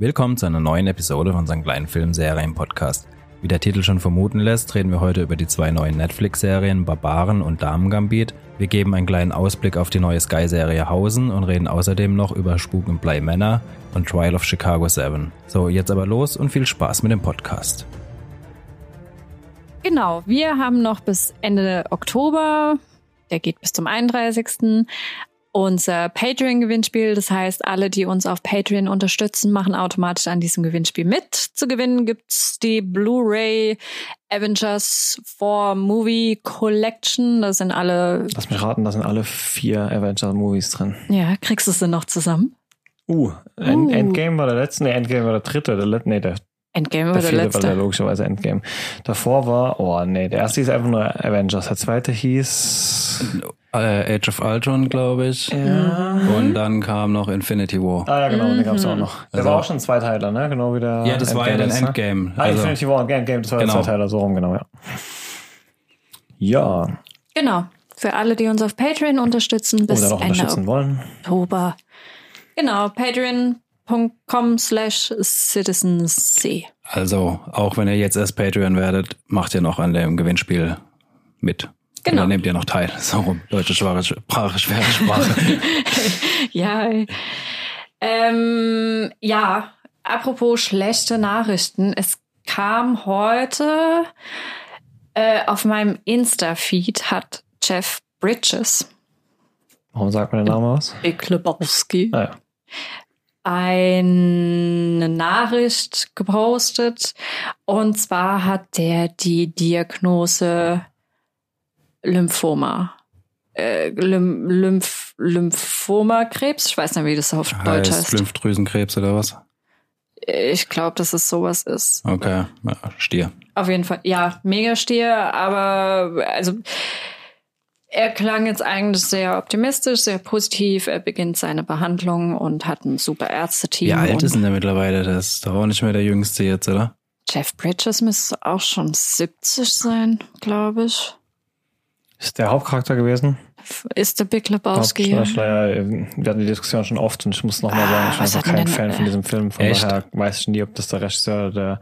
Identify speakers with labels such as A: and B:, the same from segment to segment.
A: Willkommen zu einer neuen Episode von unserem kleinen Filmserien-Podcast. Wie der Titel schon vermuten lässt, reden wir heute über die zwei neuen Netflix-Serien Barbaren und Damengambit. Wir geben einen kleinen Ausblick auf die neue Sky-Serie Hausen und reden außerdem noch über Spuk und Blei Männer und Trial of Chicago 7. So, jetzt aber los und viel Spaß mit dem Podcast.
B: Genau, wir haben noch bis Ende Oktober, der geht bis zum 31 unser Patreon-Gewinnspiel. Das heißt, alle, die uns auf Patreon unterstützen, machen automatisch an diesem Gewinnspiel mit. Zu gewinnen gibt's die Blu-ray Avengers 4 Movie Collection. Da sind alle.
C: Lass mich raten, da sind alle vier Avengers-Movies drin.
B: Ja, kriegst du sie noch zusammen?
C: Uh, End
B: Uh.
C: Endgame war der letzte, nee, Endgame war der dritte, der letzte, nee, der,
B: Endgame
C: der
B: war der
C: vierte war der
B: letzte.
C: logischerweise Endgame. Davor war, oh nee, der erste hieß einfach nur Avengers, der zweite hieß,
A: Äh, Age of Ultron, glaube ich.
C: ja,
A: Und dann kam noch Infinity War.
C: ah ja genau, den gab's auch noch. Der
A: Also-
C: war auch schon ein Zweiteiler, ne, genau wie der
A: Ja, das war ja dann
C: ist, ne?
A: Endgame.
C: Ah,
A: Also,
C: Infinity War und Endgame, das war
A: Genau.
C: der Zweiteiler, so rum, genau, ja. Ja,
B: Genau. Für alle, die uns auf Patreon unterstützen, bis
C: oder noch
B: Ende
C: unterstützen wollen.
B: Oktober. Genau, patreon.com slash citizensc.
A: also, auch wenn ihr jetzt erst Patreon werdet, macht ihr noch an dem Gewinnspiel mit.
B: Genau.
A: Oder nehmt ihr noch teil. So rum. Deutsche schwache Sprache, schwere Sprache.
B: Ja. Ähm, ja, apropos schlechte Nachrichten. Es kam heute äh, auf meinem Insta-Feed hat Jeff Bridges,
C: Warum sagt mir der Name was?
B: Big Lebowski,
C: Ah, ja.
B: Eine Nachricht gepostet. Und zwar hat der die Diagnose Lymphoma. Äh, Lym Lymph Lymphoma-Krebs. Ich weiß nicht, wie das auf Deutsch
A: heißt
B: heißt.
A: Lymphdrüsenkrebs oder was?
B: Ich glaube, dass es sowas ist.
A: Okay, ja, Stier.
B: Auf jeden Fall. Ja, mega Stier, aber also er klang jetzt eigentlich sehr optimistisch, sehr positiv. Er beginnt seine Behandlung und hat ein super Ärzteteam.
A: Wie alt ist denn der mittlerweile? Der ist doch auch nicht mehr der Jüngste jetzt, oder?
B: Jeff Bridges müsste auch schon 70 sein, glaube ich.
C: Ist der Hauptcharakter gewesen?
B: Ist der Big Lebowski?
C: Ja, wir hatten die Diskussion schon oft und ich muss nochmal
B: Ah,
C: sagen, ich bin einfach kein
B: denn-
C: Fan von diesem Film. Von
A: Echt?
C: daher weiß ich nie, ob das der Regisseur der.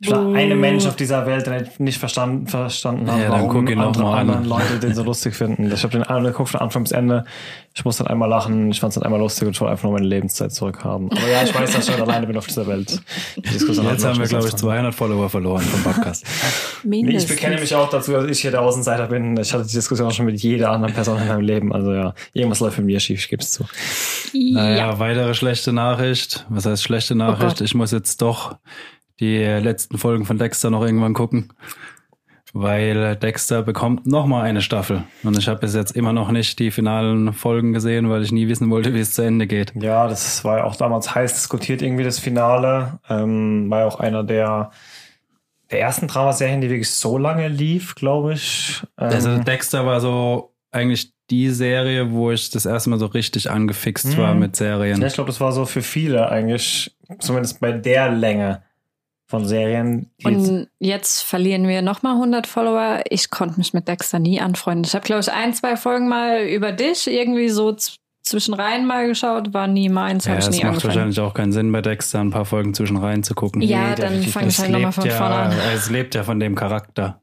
C: Ich war eine Mensch auf dieser Welt, der nicht verstanden, verstanden hat,
A: Ja,
C: warum andere,
A: mal an.
C: anderen Leute den so lustig finden. Ich habe den einmal geguckt von Anfang bis Ende. Ich musste dann einmal lachen, ich fand es dann einmal lustig und ich wollte einfach nur meine Lebenszeit zurückhaben. Aber ja, ich weiß, dass ich schon alleine bin auf dieser Welt. Die Diskussion
A: Jetzt haben wir, glaube ich,
C: sonst
A: 200 Follower verloren vom Podcast.
C: Nee, ich bekenne mich auch dazu, dass ich hier der Außenseiter bin. Ich hatte die Diskussion schon mit jeder anderen Person in meinem Leben. Also ja, irgendwas läuft mit mir schief, ich gebe es zu.
A: Naja, weitere schlechte Nachricht. Was heißt schlechte Nachricht?
B: Gott.
A: ich muss jetzt doch die letzten Folgen von Dexter noch irgendwann gucken. Weil Dexter bekommt noch mal eine Staffel. Und ich habe bis jetzt immer noch nicht die finalen Folgen gesehen, weil ich nie wissen wollte, wie es zu Ende geht.
C: Ja, das war ja auch damals heiß diskutiert, irgendwie das Finale. Ähm, war ja auch einer der, der ersten Dramaserien, die wirklich so lange lief, glaube ich. Ähm,
A: Also Dexter war so eigentlich die Serie, wo ich das erste Mal so richtig angefixt war
C: Mhm.
A: mit Serien.
C: ja, ich glaube, das war so für viele eigentlich, zumindest bei der Länge von Serien.
B: Und jetzt verlieren wir nochmal 100 Follower. Ich konnte mich mit Dexter nie anfreunden. Ich habe, glaube ich, ein, zwei Folgen mal über dich irgendwie so z- zwischen rein mal geschaut. War nie meins,
A: Ja,
B: habe ich
A: es
B: nie
A: macht
B: angefangen.
A: wahrscheinlich auch keinen Sinn bei Dexter ein paar Folgen zwischen rein zu gucken.
B: Ja,
C: Nee,
B: dann fange ich halt nochmal von
A: ja,
B: vorne an.
A: Es lebt ja von dem Charakter.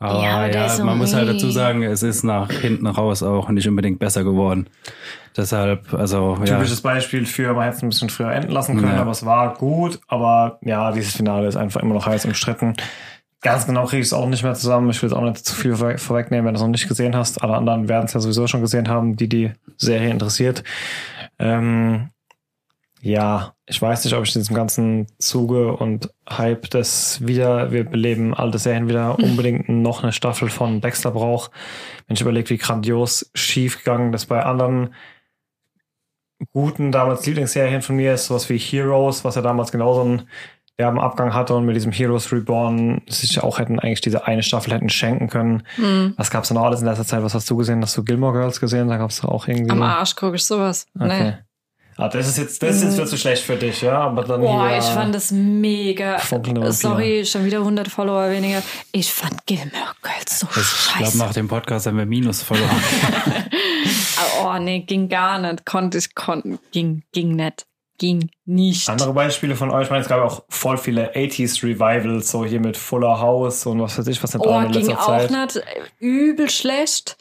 A: Aber
B: Ja,
A: ja,
B: aber so
A: man muss halt dazu sagen, es ist nach hinten raus auch nicht unbedingt besser geworden. Deshalb, also ja,
C: Typisches Beispiel für, man hätte es ein bisschen früher enden lassen können,
A: Ja.
C: aber es war gut. Aber ja, dieses Finale ist einfach immer noch heiß umstritten. Ganz genau kriege ich es auch nicht mehr zusammen. Ich will es auch nicht zu viel vorweg- vorwegnehmen, wenn du es noch nicht gesehen hast. Alle anderen werden es ja sowieso schon gesehen haben, die die Serie interessiert. Ähm, ja, ich weiß nicht, ob ich in diesem ganzen Zuge und Hype des wieder, wir beleben alte Serien wieder unbedingt noch eine Staffel von Dexter brauche. Wenn ich überlege, wie grandios schief gegangen das bei anderen guten damals Lieblingsserien von mir ist, sowas wie Heroes, was ja damals genauso einen derben Abgang hatte und mit diesem Heroes Reborn sich ja auch hätten eigentlich diese eine Staffel hätten schenken können.
B: Hm.
C: Was gab's denn noch alles in letzter Zeit? Was hast du gesehen? Hast du Gilmore Girls gesehen? Da gab's auch irgendwie.
B: Am Arsch gucke ich sowas.
C: Okay.
B: Nee.
C: Ah, das ist jetzt, das ist jetzt viel zu schlecht für dich, ja. Aber dann
B: Boah,
C: hier,
B: ich fand das mega. Sorry, schon wieder 100 Follower weniger. Ich fand Gilmore Girls so
A: ich glaube,
B: scheiße.
A: nach dem Podcast haben wir Minus verloren.
B: oh nee, ging gar nicht. Konnte ich, konnte, ging, ging nicht. Ging nicht.
C: Andere Beispiele von euch, ich meine, es gab auch voll viele 80s Revivals, so hier mit Fuller House und was weiß ich, was nicht
B: Oh,
C: in
B: ging
C: letzter
B: auch
C: Zeit.
B: nicht. Übel schlecht.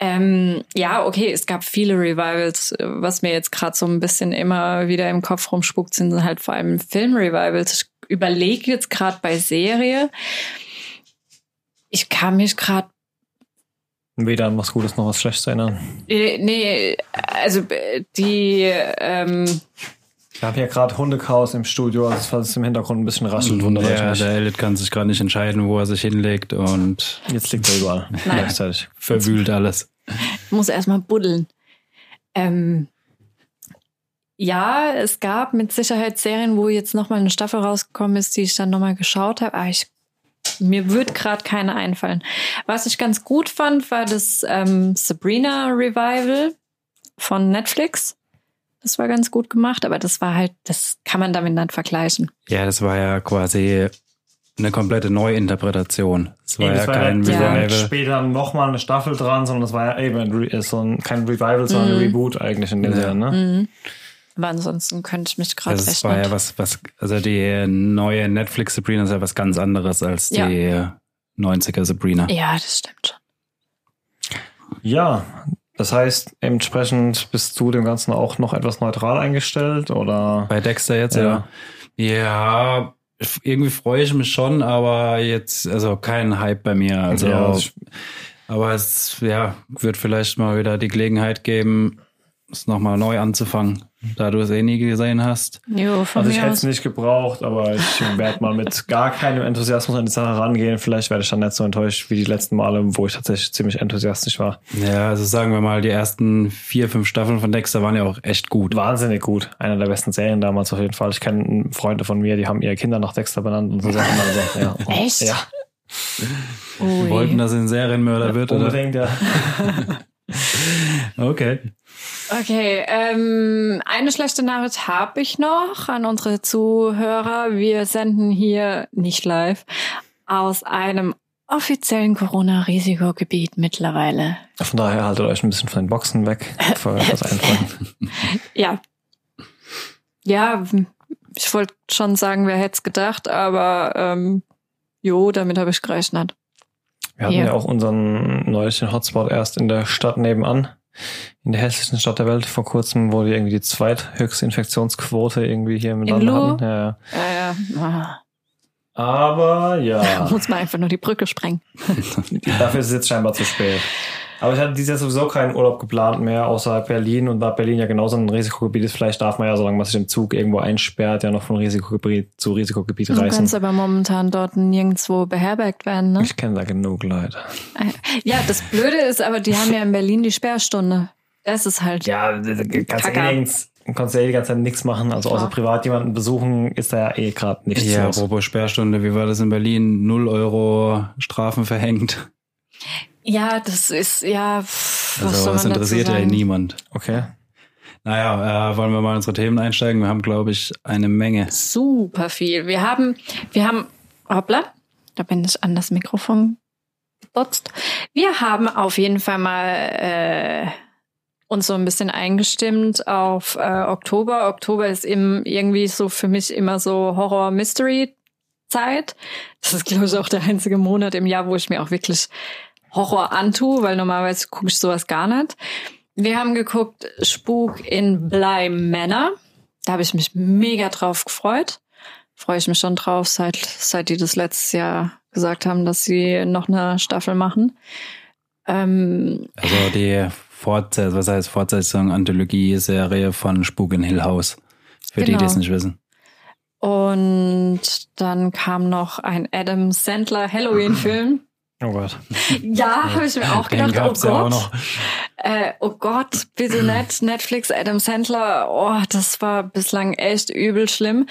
B: Ähm, ja, okay, es gab viele Revivals. Was mir jetzt gerade so ein bisschen immer wieder im Kopf rumspuckt, sind halt vor allem Film-Revivals. Ich überlege jetzt gerade bei Serie. Ich kann mich gerade
C: Weder an was Gutes noch was Schlechtes erinnern.
B: äh, nee, also äh, die ähm,
C: Wir haben hier gerade Hundechaos im Studio, also falls es im Hintergrund ein bisschen raschelt, wundert euch
A: Ja,
C: nicht.
A: der Elliot kann sich gerade nicht entscheiden, wo er sich hinlegt und
C: Jetzt liegt er überall. Gleichzeitig.
A: verwühlt alles.
B: muss erstmal buddeln. Ähm, ja, es gab mit Sicherheit Serien, wo jetzt nochmal eine Staffel rausgekommen ist, die ich dann nochmal geschaut habe, aber ich, mir wird gerade keine einfallen. Was ich ganz gut fand, war das ähm, Sabrina Revival von Netflix. Das war ganz gut gemacht, aber das war halt, das kann man damit nicht vergleichen.
A: Ja, das war ja quasi eine komplette Neuinterpretation. Es war
C: Eben,
A: ja
C: es war
A: kein
C: ja, ja
A: Revival.
C: später nochmal eine Staffel dran, sondern es war ja eben so ein, kein Revival, sondern ein Reboot eigentlich in dem
A: Ja.
C: Sinne. Ne?
B: Mhm. Aber ansonsten könnte ich mich gerade
A: Also
B: recht
A: es war ja was, was, also die neue Netflix Sabrina ist ja was ganz anderes als
B: Ja.
A: die 90er Sabrina.
B: Ja, das stimmt schon.
C: Ja, das heißt, entsprechend bist du dem Ganzen auch noch etwas neutral eingestellt oder?
A: Bei Dexter jetzt,
C: Ja.
A: ja. Ja, irgendwie freue ich mich schon, aber jetzt, also kein Hype bei mir. Also,
C: Ja, ich-
A: aber es, ja, wird vielleicht mal wieder die Gelegenheit geben, es nochmal neu anzufangen, da du es eh nie gesehen hast.
B: Jo, von
C: Also ich hätte es nicht gebraucht, aber ich werde mal mit gar keinem Enthusiasmus an die Sache rangehen. Vielleicht werde ich dann nicht so enttäuscht wie die letzten Male, wo ich tatsächlich ziemlich enthusiastisch war.
A: Ja, also sagen wir mal, die ersten vier, fünf Staffeln von Dexter waren ja auch echt gut.
C: Wahnsinnig gut. Einer der besten Serien damals auf jeden Fall. Ich kenne Freunde von mir, die haben ihre Kinder nach Dexter benannt und so Sachen. Also, ja.
B: Echt?
C: Ja,
B: Ui.
A: Wollten, dass er ein Serienmörder wird, oder?
C: unbedingt, ja.
A: Okay.
B: Okay, ähm, eine schlechte Nachricht habe ich noch an unsere Zuhörer. Wir senden hier nicht live aus einem offiziellen Corona-Risikogebiet mittlerweile.
C: Von daher haltet euch ein bisschen von den Boxen weg, bevor euch was einfallen.
B: Ja. Ja, ich wollte schon sagen, wer hätte es gedacht, aber ähm, jo, damit habe ich gerechnet.
C: Wir hatten
B: Ja.
C: ja auch unseren neulichen Hotspot erst in der Stadt nebenan, in der hässlichsten Stadt der Welt vor kurzem, wo wir irgendwie die zweithöchste Infektionsquote irgendwie hier im
B: In
C: Land
B: Lu?
C: hatten. Ja, ja.
B: Ja, ja.
C: Aber ja,
B: muss man einfach nur die Brücke sprengen.
C: dafür ist es jetzt scheinbar zu spät. Aber ich hatte dieses Jahr sowieso keinen Urlaub geplant mehr, außerhalb Berlin. Und da Berlin ja genauso ein Risikogebiet ist, vielleicht darf man ja, solange man sich im Zug irgendwo einsperrt, ja noch von Risikogebiet zu Risikogebiet
B: Du kannst
C: reisen.
B: aber momentan dort nirgendwo beherbergt werden, ne?
C: Ich kenne da genug Leute.
B: Ja, das Blöde ist aber, die haben ja in Berlin die Sperrstunde. Das ist halt.
C: Ja, ganz
B: Kacke.
C: ehrlich, kannst ja eh die ganze Zeit nichts machen. Also außer
B: Ja.
C: privat jemanden besuchen, ist da ja eh gerade nichts
A: Ja, apropos Sperrstunde, wie war das in Berlin? Null Euro Strafen verhängt.
B: Ja, das ist, ja, pff, was
A: Also
B: soll
A: das
B: man
A: interessiert
B: dazu
A: ja niemand.
C: Okay.
A: Naja, äh, wollen wir mal in unsere Themen einsteigen? Wir haben, glaube ich, eine Menge.
B: Super viel. Wir haben, wir haben, hoppla, da bin ich an das Mikrofon gebotzt. Wir haben auf jeden Fall mal äh, uns so ein bisschen eingestimmt auf äh, Oktober. Oktober ist im, irgendwie so für mich immer so Horror-Mystery-Zeit. Das ist, glaube ich, auch der einzige Monat im Jahr, wo ich mir auch wirklich Horror antue, weil normalerweise gucke ich sowas gar nicht. Wir haben geguckt Spuk in Bly Manor. Da habe ich mich mega drauf gefreut. Freue ich mich schon drauf, seit, seit die das letztes Jahr gesagt haben, dass sie noch eine Staffel machen. Ähm,
A: Also die Fortsetzung, was heißt Fortsetzung, Anthologie-Serie von Spuk in Hill House. Für die, die
B: Genau.
A: es nicht wissen.
B: und dann kam noch ein Adam Sandler Halloween-Film.
C: Oh Gott.
B: Ja, habe ich mir auch gedacht, oh
A: gab's ja auch
B: Gott.
A: noch.
B: Äh, oh Gott, bitte nicht. Netflix, Adam Sandler. Oh, das war bislang echt übel schlimm.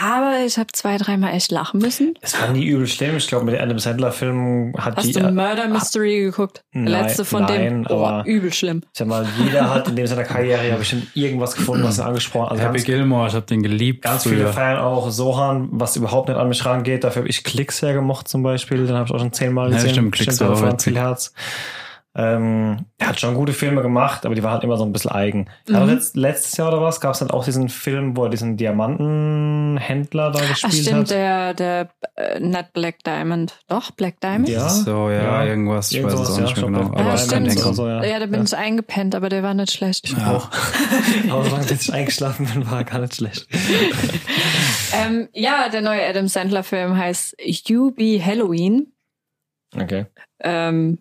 B: Aber ich habe zwei, dreimal echt lachen müssen.
C: Es war nie übel schlimm. Ich glaube, mit den Adam Sandler-Filmen hat
B: Hast
C: die.
B: du Murder Mystery geguckt?
C: Nein,
B: letzte von dem.
C: nein,
B: Oh,
C: aber-
B: übel schlimm.
C: Ich sag mal, jeder hat in dem seiner Karriere ja bestimmt irgendwas gefunden, was er angesprochen hat. Also
A: Happy
C: ganz,
A: Gilmore, ich habe den geliebt.
C: ganz viele
A: früher.
C: feiern auch Sohan, was überhaupt nicht an mich rangeht. Dafür habe ich Klicks hergemocht zum Beispiel. Den habe ich auch schon zehnmal
A: Ja,
C: gesehen.
A: stimmt, Klicks war
C: viel Herz. Ähm, er hat schon gute Filme gemacht, aber die waren halt immer so ein bisschen eigen. Mhm. Aber letzt, letztes Jahr oder was gab es dann auch diesen Film, wo er diesen Diamantenhändler da gespielt Ach, stimmt, hat?
B: der, der äh, Not Black Diamond. Doch, Black Diamond?
A: Ja. So, ja, ja. irgendwas. Ich irgendwas, weiß es auch ja, nicht mehr genau.
B: Aber ja, stimmt. So, ja. ja, da bin ja. ich eingepennt, aber der war nicht schlecht.
C: Ich ja. auch. aber solange ich eingeschlafen bin, war gar nicht schlecht.
B: ähm, ja, der neue Adam Sandler-Film heißt You Be Halloween.
C: Okay.
B: Ähm,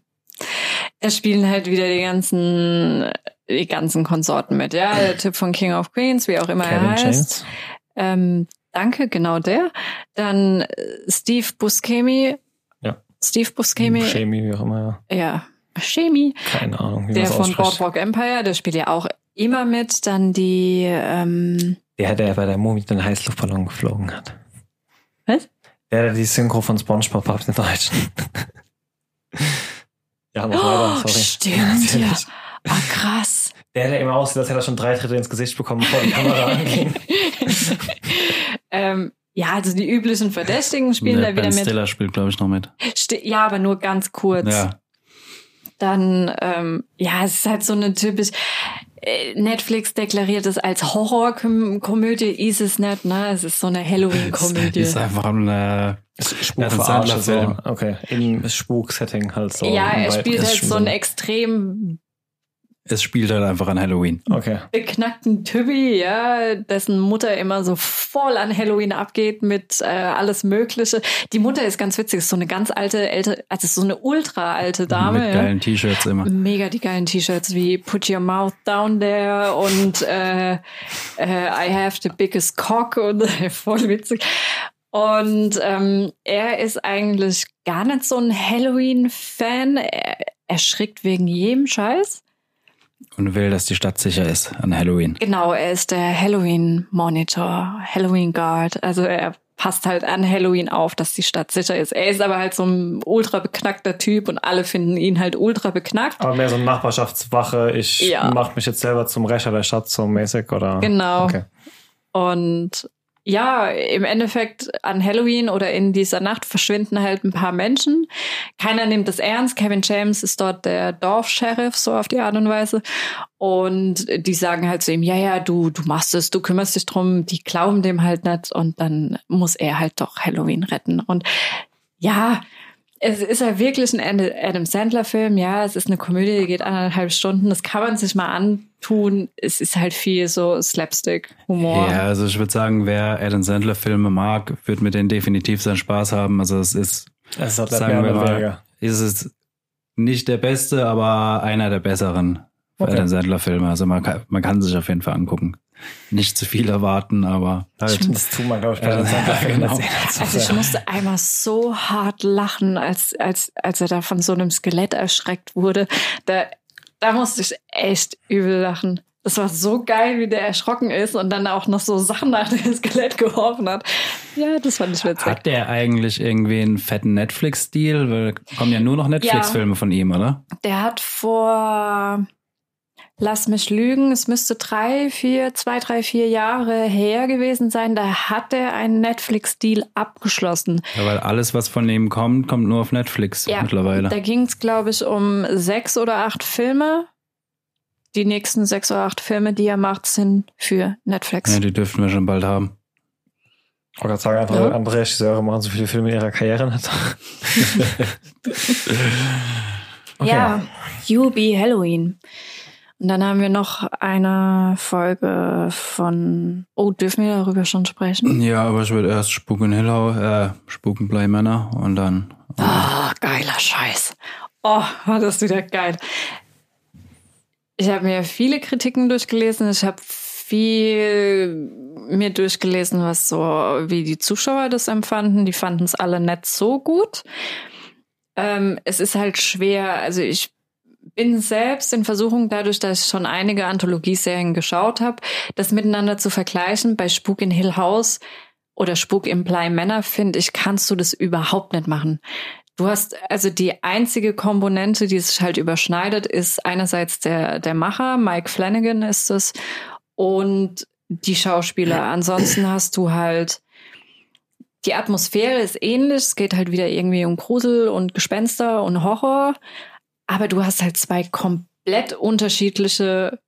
B: da spielen halt wieder die ganzen, die ganzen Konsorten mit, ja. Der Typ von King of Queens, wie auch immer Kevin er heißt. Ähm, danke, genau der. Dann äh, Steve Buscemi.
C: Ja.
B: Steve Buscemi.
C: Buscemi, wie auch immer,
B: ja. Ja. Chemie.
C: Keine Ahnung. Wie
B: der von Boardwalk Empire, der spielt ja auch immer mit. Dann die, ähm,
C: Der, der bei der Mumie den Heißluftballon geflogen hat.
B: Was?
C: Der, der die Synchro von Spongebob hat, den Deutschen. Ja, mach weiter,
B: sorry. Stimmt, ja. Ah, krass.
C: Der, der immer aussieht, als hätte er schon drei Tritte ins Gesicht bekommen, bevor die Kamera anging.
B: ähm, ja, also die üblichen Verdächtigen spielen
A: der
B: da wieder
A: ben
B: mit.
A: Stiller spielt, glaube ich, noch mit.
B: St ja, aber nur ganz kurz.
A: Ja.
B: Dann, ähm, ja, es ist halt so eine typisch, äh, Netflix deklariert es als Horrorkomödie, ist es nicht, ne? Es ist so eine Halloween-Komödie.
A: Es ist einfach eine
C: Spukverarsche so. Okay, im Spuk-Setting halt so.
B: Ja, er spielt halt so ein extrem
A: es spielt halt einfach an Halloween.
C: Okay.
B: Beknackten Tübi, ja, dessen Mutter immer so voll an Halloween abgeht mit äh, alles Mögliche. Die Mutter ist ganz witzig, ist so eine ganz alte, ältere, also so eine ultra alte Dame.
A: Mit geilen T-Shirts immer.
B: Mega die geilen T-Shirts wie Put Your Mouth Down There und äh, äh, I Have the Biggest Cock und voll witzig. Und ähm, er ist eigentlich gar nicht so ein Halloween-Fan. Er erschrickt wegen jedem Scheiß.
A: Und will, dass die Stadt sicher ist an Halloween.
B: Genau, er ist der Halloween-Monitor, Halloween-Guard. Also er passt halt an Halloween auf, dass die Stadt sicher ist. Er ist aber halt so ein ultra beknackter Typ und alle finden ihn halt ultra beknackt.
C: Aber mehr so eine Nachbarschaftswache, ich ja. mach mich jetzt selber zum Rächer der Stadt so mäßig, oder?
B: Genau. Okay. Und ja, im Endeffekt an Halloween oder in dieser Nacht verschwinden halt ein paar Menschen. Keiner nimmt es ernst. Kevin James ist dort der Dorfsheriff, so auf die Art und Weise. Und die sagen halt zu ihm, ja, ja, du, du machst es, du kümmerst dich drum. Die glauben dem halt nicht. Und dann muss er halt doch Halloween retten. Und ja, es ist ja wirklich ein Adam Sandler-Film, ja. Es ist eine Komödie, die geht anderthalb Stunden. Das kann man sich mal antun. Es ist halt viel so Slapstick-Humor.
A: Ja, also ich würde sagen, wer Adam Sandler-Filme mag, wird mit denen definitiv seinen Spaß haben. Also es ist,
C: es hat sagen wir mal,
A: ist es nicht der beste, aber einer der besseren okay. Adam Sandler-Filme. Also man kann, man kann sich auf jeden Fall angucken nicht zu viel erwarten, aber
C: halt. Das tut man, glaube ich, bei äh, ja, genau.
B: Also ich musste einmal so hart lachen, als, als, als er da von so einem Skelett erschreckt wurde. Da, da musste ich echt übel lachen. Das war so geil, wie der erschrocken ist und dann auch noch so Sachen nach dem Skelett geworfen hat. Ja, das fand ich witzig.
A: Hat der eigentlich irgendwie einen fetten Netflix-Deal? Weil kommen ja nur noch Netflix-Filme ja. von ihm, oder?
B: Der hat vor Lass mich lügen, es müsste drei, vier, zwei, drei, vier Jahre her gewesen sein. Da hat er einen Netflix-Deal abgeschlossen.
A: Ja, weil alles, was von ihm kommt, kommt nur auf Netflix ja, mittlerweile.
B: Da ging es, glaube ich, um sechs oder acht Filme. Die nächsten sechs oder acht Filme, die er macht, sind für Netflix.
A: Ja, die dürften wir schon bald haben.
C: Ich wollte sagen, einfach ja. andere Regisseure machen so viele Filme in ihrer Karriere nicht.
B: okay. Ja, You Be Halloween. Und dann haben wir noch eine Folge von. Oh, dürfen wir darüber schon sprechen?
A: Ja, aber ich würde erst Spuken Hillhau, äh, Spuken Männer und dann.
B: Ah, oh, geiler Scheiß. Oh, war das wieder geil. Ich habe mir viele Kritiken durchgelesen. Ich habe viel mir durchgelesen, was so, wie die Zuschauer das empfanden. Die fanden es alle nicht so gut. Ähm, es ist halt schwer, also ich bin selbst in Versuchung, dadurch, dass ich schon einige Anthologieserien geschaut habe, das miteinander zu vergleichen. Bei Spuk in Hill House oder Spuk im Bly Manor, finde ich, kannst du das überhaupt nicht machen. Du hast also die einzige Komponente, die sich halt überschneidet, ist einerseits der, der Macher, Mike Flanagan ist es, und die Schauspieler. Ansonsten hast du halt die Atmosphäre ist ähnlich. Es geht halt wieder irgendwie um Grusel und Gespenster und Horror. Aber du hast halt zwei komplett unterschiedliche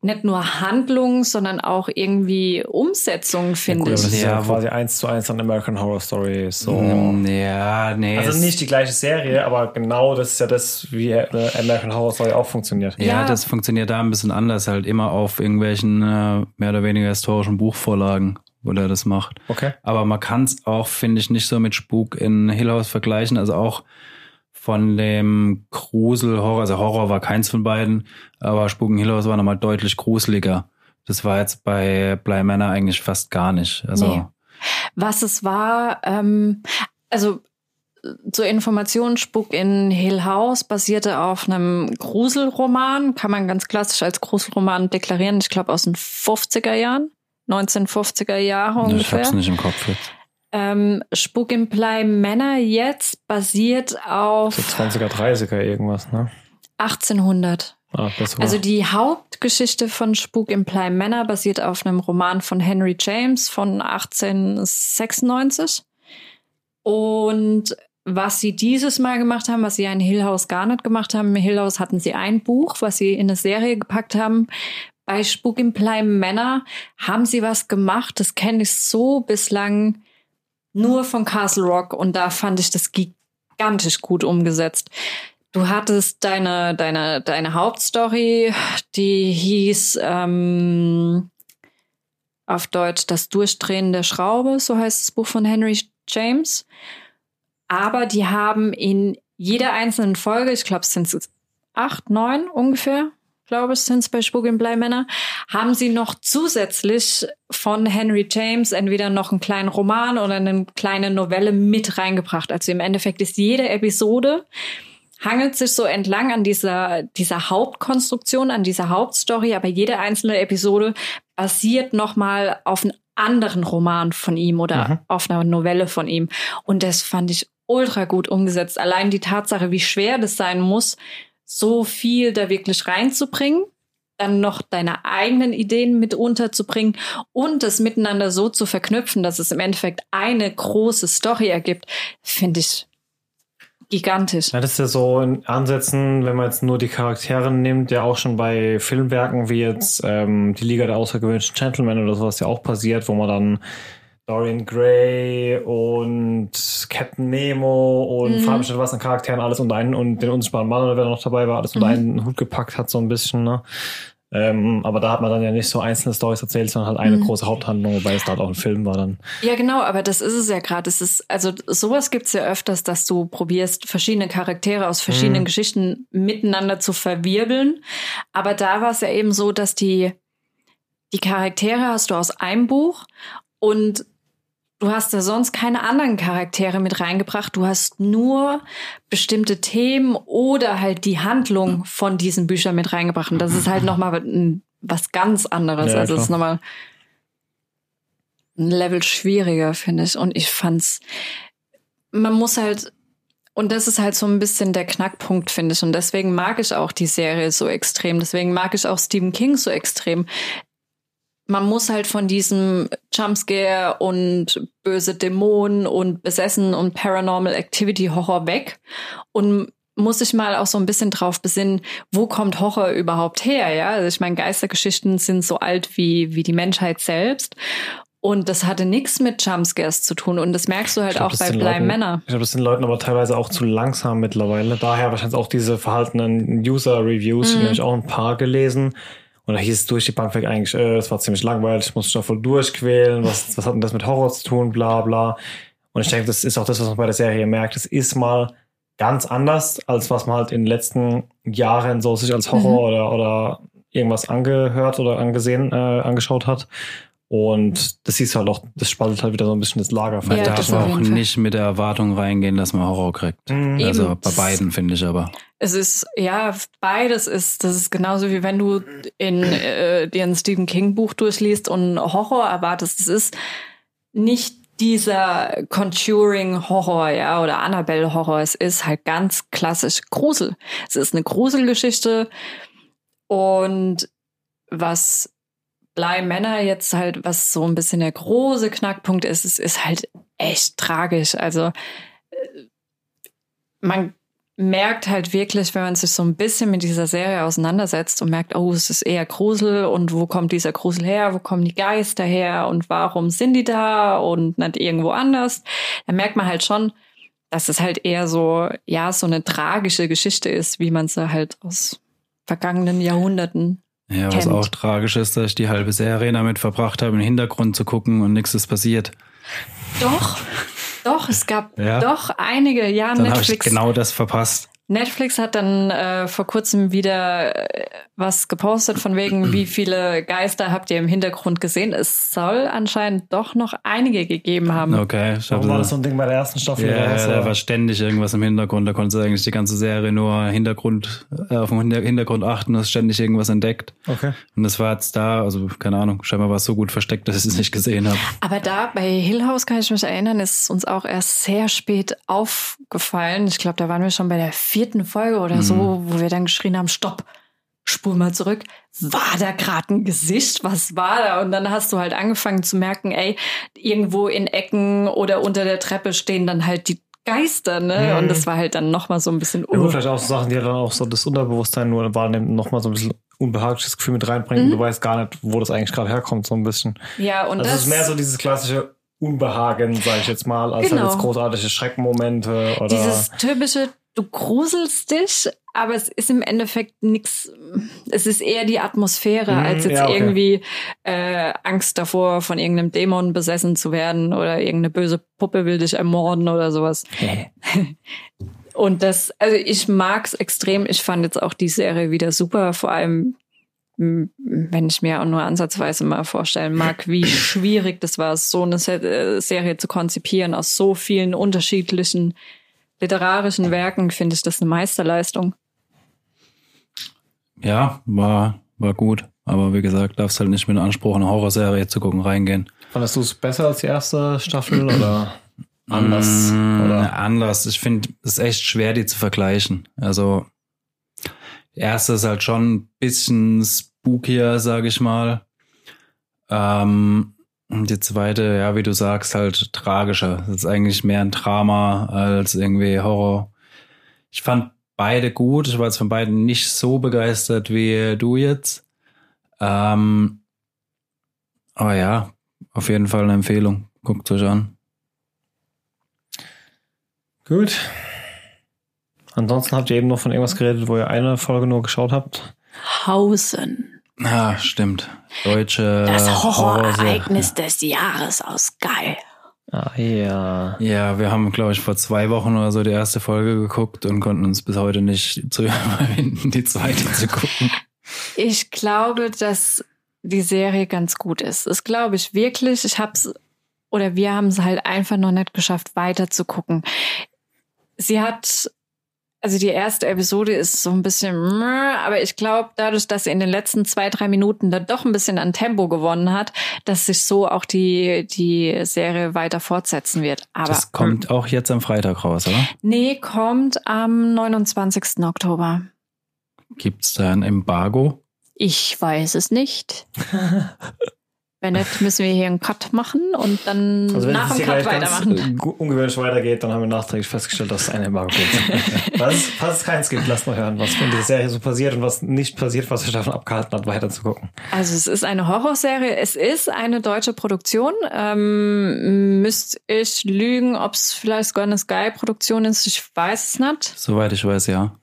B: nicht nur Handlung, sondern auch irgendwie Umsetzung, finde
C: Gut,
B: ich.
C: das ist ja
A: Ja,
C: quasi eins zu eins an American Horror Story. So.
A: Mm, Ja, nee.
C: Also nicht die gleiche Serie, aber genau das ist ja das, wie äh, American Horror Story auch funktioniert.
A: Ja,
B: Ja.
A: das funktioniert da ein bisschen anders, halt immer auf irgendwelchen äh, mehr oder weniger historischen Buchvorlagen, wo der das macht.
C: Okay.
A: Aber man kann es auch, finde ich, nicht so mit Spuk in Hill House vergleichen. Also auch von dem Grusel-Horror, also Horror war keins von beiden, aber Spuk in Hill House war nochmal deutlich gruseliger. Das war jetzt bei Bly Manor eigentlich fast gar nicht. Also
B: Nee. Was es war, ähm, also äh, zur Information, Spuk in Hill House basierte auf einem Gruselroman, kann man ganz klassisch als Gruselroman deklarieren, ich glaube aus den 50er Jahren, 1950er Jahre
A: ich
B: ungefähr.
A: hab's nicht im Kopf jetzt.
B: Ähm, Spuk in Bly Manor jetzt basiert auf
C: So 20er, 30er irgendwas, ne?
B: 1800.
C: Ah.
B: Also die Hauptgeschichte von Spuk im Bly Manor basiert auf einem Roman von Henry James von 1896. Und was sie dieses Mal gemacht haben, was sie ja in Hill House gar nicht gemacht haben, in Hill House hatten sie ein Buch, was sie in eine Serie gepackt haben. Bei Spuk im Bly Manor haben sie was gemacht, das kenne ich so bislang nur von Castle Rock und da fand ich das gigantisch gut umgesetzt. Du hattest deine, deine, deine Hauptstory, die hieß ähm, auf Deutsch Das Durchdrehen der Schraube, so heißt das Buch von Henry James. Aber die haben in jeder einzelnen Folge, ich glaube, es sind acht, neun ungefähr, glaube ich, sind es bei Spuk in Bleimänner, haben sie noch zusätzlich von Henry James entweder noch einen kleinen Roman oder eine kleine Novelle mit reingebracht. Also im Endeffekt ist jede Episode hangelt sich so entlang an dieser, dieser Hauptkonstruktion, an dieser Hauptstory, aber jede einzelne Episode basiert nochmal auf einem anderen Roman von ihm oder
C: Mhm.
B: auf einer Novelle von ihm. Und das fand ich ultra gut umgesetzt. Allein die Tatsache, wie schwer das sein muss, so viel da wirklich reinzubringen, dann noch deine eigenen Ideen mit unterzubringen und es miteinander so zu verknüpfen, dass es im Endeffekt eine große Story ergibt, finde ich gigantisch.
C: Ja, das ist ja so in Ansätzen, wenn man jetzt nur die Charaktere nimmt, ja auch schon bei Filmwerken wie jetzt ähm, die Liga der außergewöhnlichen Gentlemen oder sowas ja auch passiert, wo man dann Dorian Gray und Captain Nemo und
B: Mhm.
C: Farbenstadt was an Charakteren alles unter einen und den unsichtbaren Mann oder wer da noch dabei war, alles unter
B: Mhm.
C: einen Hut gepackt hat, so ein bisschen, ne? Ähm, aber da hat man dann ja nicht so einzelne Stories erzählt, sondern halt eine
B: Mhm.
C: große Haupthandlung, wobei es da halt auch ein Film war dann.
B: Ja, genau, aber das ist es ja gerade. Es ist, also sowas gibt's ja öfters, dass du probierst, verschiedene Charaktere aus verschiedenen
C: Mhm.
B: Geschichten miteinander zu verwirbeln. Aber da war es ja eben so, dass die, die Charaktere hast du aus einem Buch und du hast da sonst keine anderen Charaktere mit reingebracht. Du hast nur bestimmte Themen oder halt die Handlung von diesen Büchern mit reingebracht. Und das ist halt nochmal was ganz anderes.
C: Ja,
B: also es ist nochmal ein Level schwieriger, finde ich. Und ich fand's, man muss halt, und das ist halt so ein bisschen der Knackpunkt, finde ich. Und deswegen mag ich auch die Serie so extrem. Deswegen mag ich auch Stephen King so extrem. Man muss halt von diesem Jumpscare und böse Dämonen und besessen und Paranormal Activity Horror weg und muss sich mal auch so ein bisschen drauf besinnen, wo kommt Horror überhaupt her, ja? Also ich meine, Geistergeschichten sind so alt wie, wie die Menschheit selbst. Und das hatte nichts mit Jumpscares zu tun. Und das merkst du halt
C: Ich glaub,
B: auch bei
C: Leuten-
B: Männer.
C: Ich glaube, das sind Leuten aber teilweise auch zu langsam mittlerweile. Daher wahrscheinlich auch diese verhaltenen User-Reviews, die
B: Mhm.
C: habe ich auch ein paar gelesen. Und da hieß es durch die Bank weg eigentlich, äh, das war ziemlich langweilig, ich musste da voll durchquälen, was, was hat denn das mit Horror zu tun, bla bla. Und ich denke, das ist auch das, was man bei der Serie merkt. Es ist mal ganz anders, als was man halt in den letzten Jahren so sich als Horror
B: Mhm.
C: oder, oder irgendwas angehört oder angesehen, äh, angeschaut hat. Und das siehst du halt auch, das spaltet halt wieder so ein bisschen das Lager.
A: Man
B: Ja,
A: darf auch nicht mit der Erwartung reingehen, dass man Horror kriegt.
C: Mhm.
A: Also
B: Eben.
A: bei beiden finde ich aber.
B: Es ist, ja, beides ist, das ist genauso wie wenn du in äh, dir ein Stephen King Buch durchliest und Horror erwartest. Es ist nicht dieser Conjuring Horror, ja, oder Annabelle Horror. Es ist halt ganz klassisch Grusel. Es ist eine Gruselgeschichte und was Männer jetzt halt, was so ein bisschen der große Knackpunkt ist, es ist halt echt tragisch. Also äh, man merkt halt wirklich, wenn man sich so ein bisschen mit dieser Serie auseinandersetzt und merkt, oh, es ist eher Grusel und wo kommt dieser Grusel her, wo kommen die Geister her und warum sind die da und nicht irgendwo anders, dann merkt man halt schon, dass es halt eher so, ja, so eine tragische Geschichte ist, wie man sie halt aus vergangenen Jahrhunderten
A: ja, was
B: kennt.
A: auch tragisch ist, dass ich die halbe Serie damit verbracht habe, im Hintergrund zu gucken und nichts ist passiert.
B: Doch, doch, es gab
A: Ja.
B: doch einige, ja,
A: Dann habe ich
B: Netflix.
A: genau das verpasst.
B: Netflix hat dann äh, vor kurzem wieder äh, was gepostet von wegen, wie viele Geister habt ihr im Hintergrund gesehen. Es soll anscheinend doch noch einige gegeben haben.
A: Okay, ich
C: Warum
A: habe
C: war das so ein Ding bei der ersten Staffel?
A: Ja,
C: raus,
A: ja, da war ständig irgendwas im Hintergrund. Da konntest du eigentlich die ganze Serie nur Hintergrund, äh, auf den Hinter- Hintergrund achten, hast ständig irgendwas entdeckt.
C: okay.
A: Und das war jetzt da, also keine Ahnung, scheinbar war es so gut versteckt, dass ich es nicht gesehen habe.
B: Aber da bei Hill House kann ich mich erinnern, ist uns auch erst sehr spät aufgefallen. Ich glaube, da waren wir schon bei der vierten Folge oder so, wo wir dann geschrien haben, stopp, spur mal zurück. War da gerade ein Gesicht? Was war da? Und dann hast du halt angefangen zu merken, ey, irgendwo in Ecken oder unter der Treppe stehen dann halt die Geister, ne?
C: Mhm.
B: Und das war halt dann nochmal so ein bisschen
C: Ja, gut,
B: uh,
C: vielleicht auch so Sachen, die dann auch so das Unterbewusstsein nur wahrnehmen, nochmal so ein bisschen unbehagliches Gefühl mit reinbringen.
B: Mhm.
C: Du weißt gar nicht, wo das eigentlich gerade herkommt, so ein bisschen.
B: Ja, und
C: Also
B: das
C: ist mehr so dieses klassische Unbehagen, sage ich jetzt mal, als
B: Genau.
C: halt jetzt großartige Schreckmomente oder
B: Dieses typische, du gruselst dich, aber es ist im Endeffekt nichts. Es ist eher die Atmosphäre,
C: Mhm,
B: als jetzt
C: ja, okay.
B: irgendwie äh, Angst davor, von irgendeinem Dämon besessen zu werden oder irgendeine böse Puppe will dich ermorden oder sowas. Und das, also ich mag's extrem. Ich fand jetzt auch die Serie wieder super, vor allem wenn ich mir auch nur ansatzweise mal vorstellen mag, wie schwierig das war, so eine äh, Serie zu konzipieren aus so vielen unterschiedlichen literarischen Werken, finde ich das eine Meisterleistung.
A: Ja, war, war gut. Aber wie gesagt, darfst halt nicht mit dem Anspruch, eine Horrorserie zu gucken, reingehen.
C: Fandest du es besser als die erste Staffel oder anders?
A: Mm,
C: Oder?
A: Anders. Ich finde, es ist echt schwer, die zu vergleichen. Also, die erste ist halt schon ein bisschen spookier, sag ich mal. Ähm, und die zweite, ja, wie du sagst, halt tragischer. Das ist eigentlich mehr ein Drama als irgendwie Horror. Ich fand beide gut. Ich war jetzt von beiden nicht so begeistert wie du jetzt. Ähm, aber ja, auf jeden Fall eine Empfehlung. Guckt euch an.
C: Gut. Ansonsten habt ihr eben noch von irgendwas geredet, wo ihr eine Folge nur geschaut habt.
B: Hausen.
A: Ah, stimmt. Deutsche
B: Das. Horrorereignis des Jahres aus Geil.
C: Ah, ja.
A: Ja, wir haben, glaube ich, vor zwei Wochen oder so die erste Folge geguckt und konnten uns bis heute nicht zu überwinden, die zweite zu gucken.
B: Ich glaube, dass die Serie ganz gut ist. Das glaube ich wirklich. Ich hab's oder wir haben es halt einfach noch nicht geschafft, weiter zu gucken. Sie hat, also die erste Episode ist so ein bisschen, aber ich glaube, dadurch, dass sie in den letzten zwei, drei Minuten da doch ein bisschen an Tempo gewonnen hat, dass sich so auch die, die Serie weiter fortsetzen wird. Aber
A: Das kommt auch jetzt am Freitag raus, oder?
B: Nee, kommt am 29. Oktober.
A: Gibt's da ein Embargo?
B: Ich weiß es nicht. Wenn nicht, müssen wir hier einen Cut machen und dann
C: Also wenn
B: nach dem Cut weitermachen.
C: äh, ungewöhnlich weitergeht, dann haben wir nachträglich festgestellt, dass es eine Embargo gibt. falls, falls es keins gibt, lasst mal hören, was in dieser Serie so passiert und was nicht passiert, was euch davon abgehalten hat, weiter zu gucken.
B: Also es ist eine Horrorserie. Es ist eine deutsche Produktion. Ähm, müsste ich lügen, ob es vielleicht sogar eine Sky-Produktion ist. Ich weiß es nicht.
A: Soweit ich weiß, ja.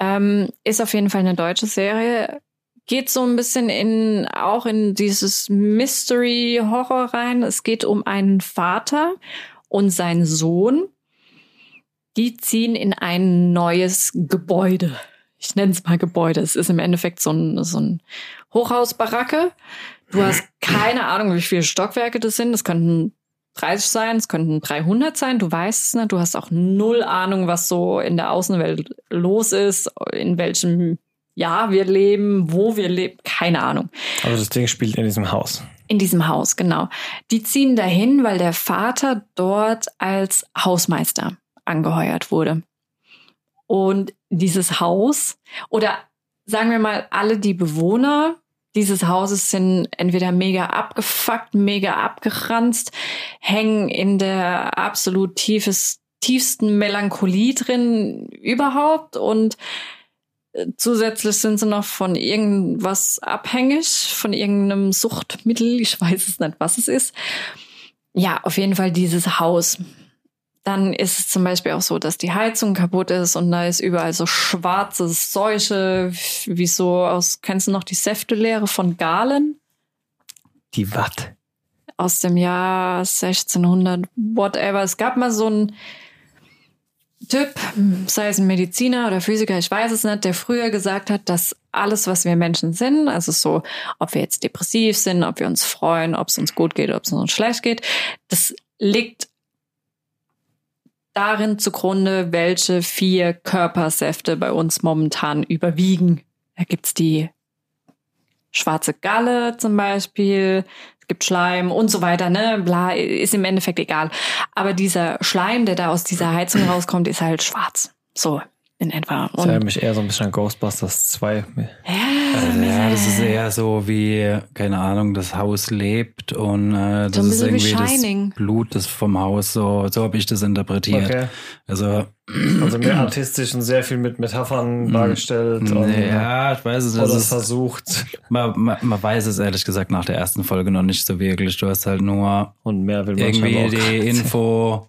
B: Ähm, ist auf jeden Fall eine deutsche Serie. Geht so ein bisschen in, auch in dieses Mystery-Horror rein. Es geht um einen Vater und seinen Sohn. Die ziehen in ein neues Gebäude. Ich nenne es mal Gebäude. Es ist im Endeffekt so ein, so ein Hochhausbaracke. Du hast keine Ahnung, wie viele Stockwerke das sind. Es könnten 30 sein, es könnten 300 sein, du weißt es nicht. Du hast auch null Ahnung, was so in der Außenwelt los ist, in welchem Jahr wir leben, wo wir leben, keine Ahnung.
C: Also das Ding spielt in diesem Haus.
B: In diesem Haus, genau. Die ziehen dahin, weil der Vater dort als Hausmeister angeheuert wurde. Und dieses Haus, oder sagen wir mal, alle die Bewohner dieses Hauses sind entweder mega abgefuckt, mega abgeranzt, hängen in der absolut tiefes, tiefsten Melancholie drin überhaupt und zusätzlich sind sie noch von irgendwas abhängig, von irgendeinem Suchtmittel. Ich weiß es nicht, was es ist. Ja, auf jeden Fall dieses Haus. Dann ist es zum Beispiel auch so, dass die Heizung kaputt ist und da ist überall so schwarze Seuche, wie so aus, kennst du noch die Säftelehre von Galen?
C: Die Watt.
B: Aus dem Jahr 1600, whatever. Es gab mal so ein Typ, sei es ein Mediziner oder Physiker, ich weiß es nicht, der früher gesagt hat, dass alles, was wir Menschen sind, also so, ob wir jetzt depressiv sind, ob wir uns freuen, ob es uns gut geht, ob es uns schlecht geht, das liegt darin zugrunde, welche vier Körpersäfte bei uns momentan überwiegen. Da gibt's die schwarze Galle zum Beispiel, gibt Schleim und so weiter, ne? Bla, ist im Endeffekt egal. Aber dieser Schleim, der da aus dieser Heizung rauskommt, ist halt schwarz. So in etwa.
C: Das erinnert mich eher so ein bisschen an Ghostbusters 2.
B: ja,
A: Also, ja, das ist eher so wie, keine Ahnung, das Haus lebt und äh, das
B: So
A: ist irgendwie das Blut das vom Haus, so, so habe ich das interpretiert.
C: Okay.
A: Also,
C: Also mehr artistisch und sehr viel mit Metaphern dargestellt. und,
A: ja, ich weiß es,
C: Oder
A: das ist,
C: versucht.
A: man, man, man weiß es ehrlich gesagt nach der ersten Folge noch nicht so wirklich. Du hast halt nur
C: Und mehr will man
A: irgendwie die. Info,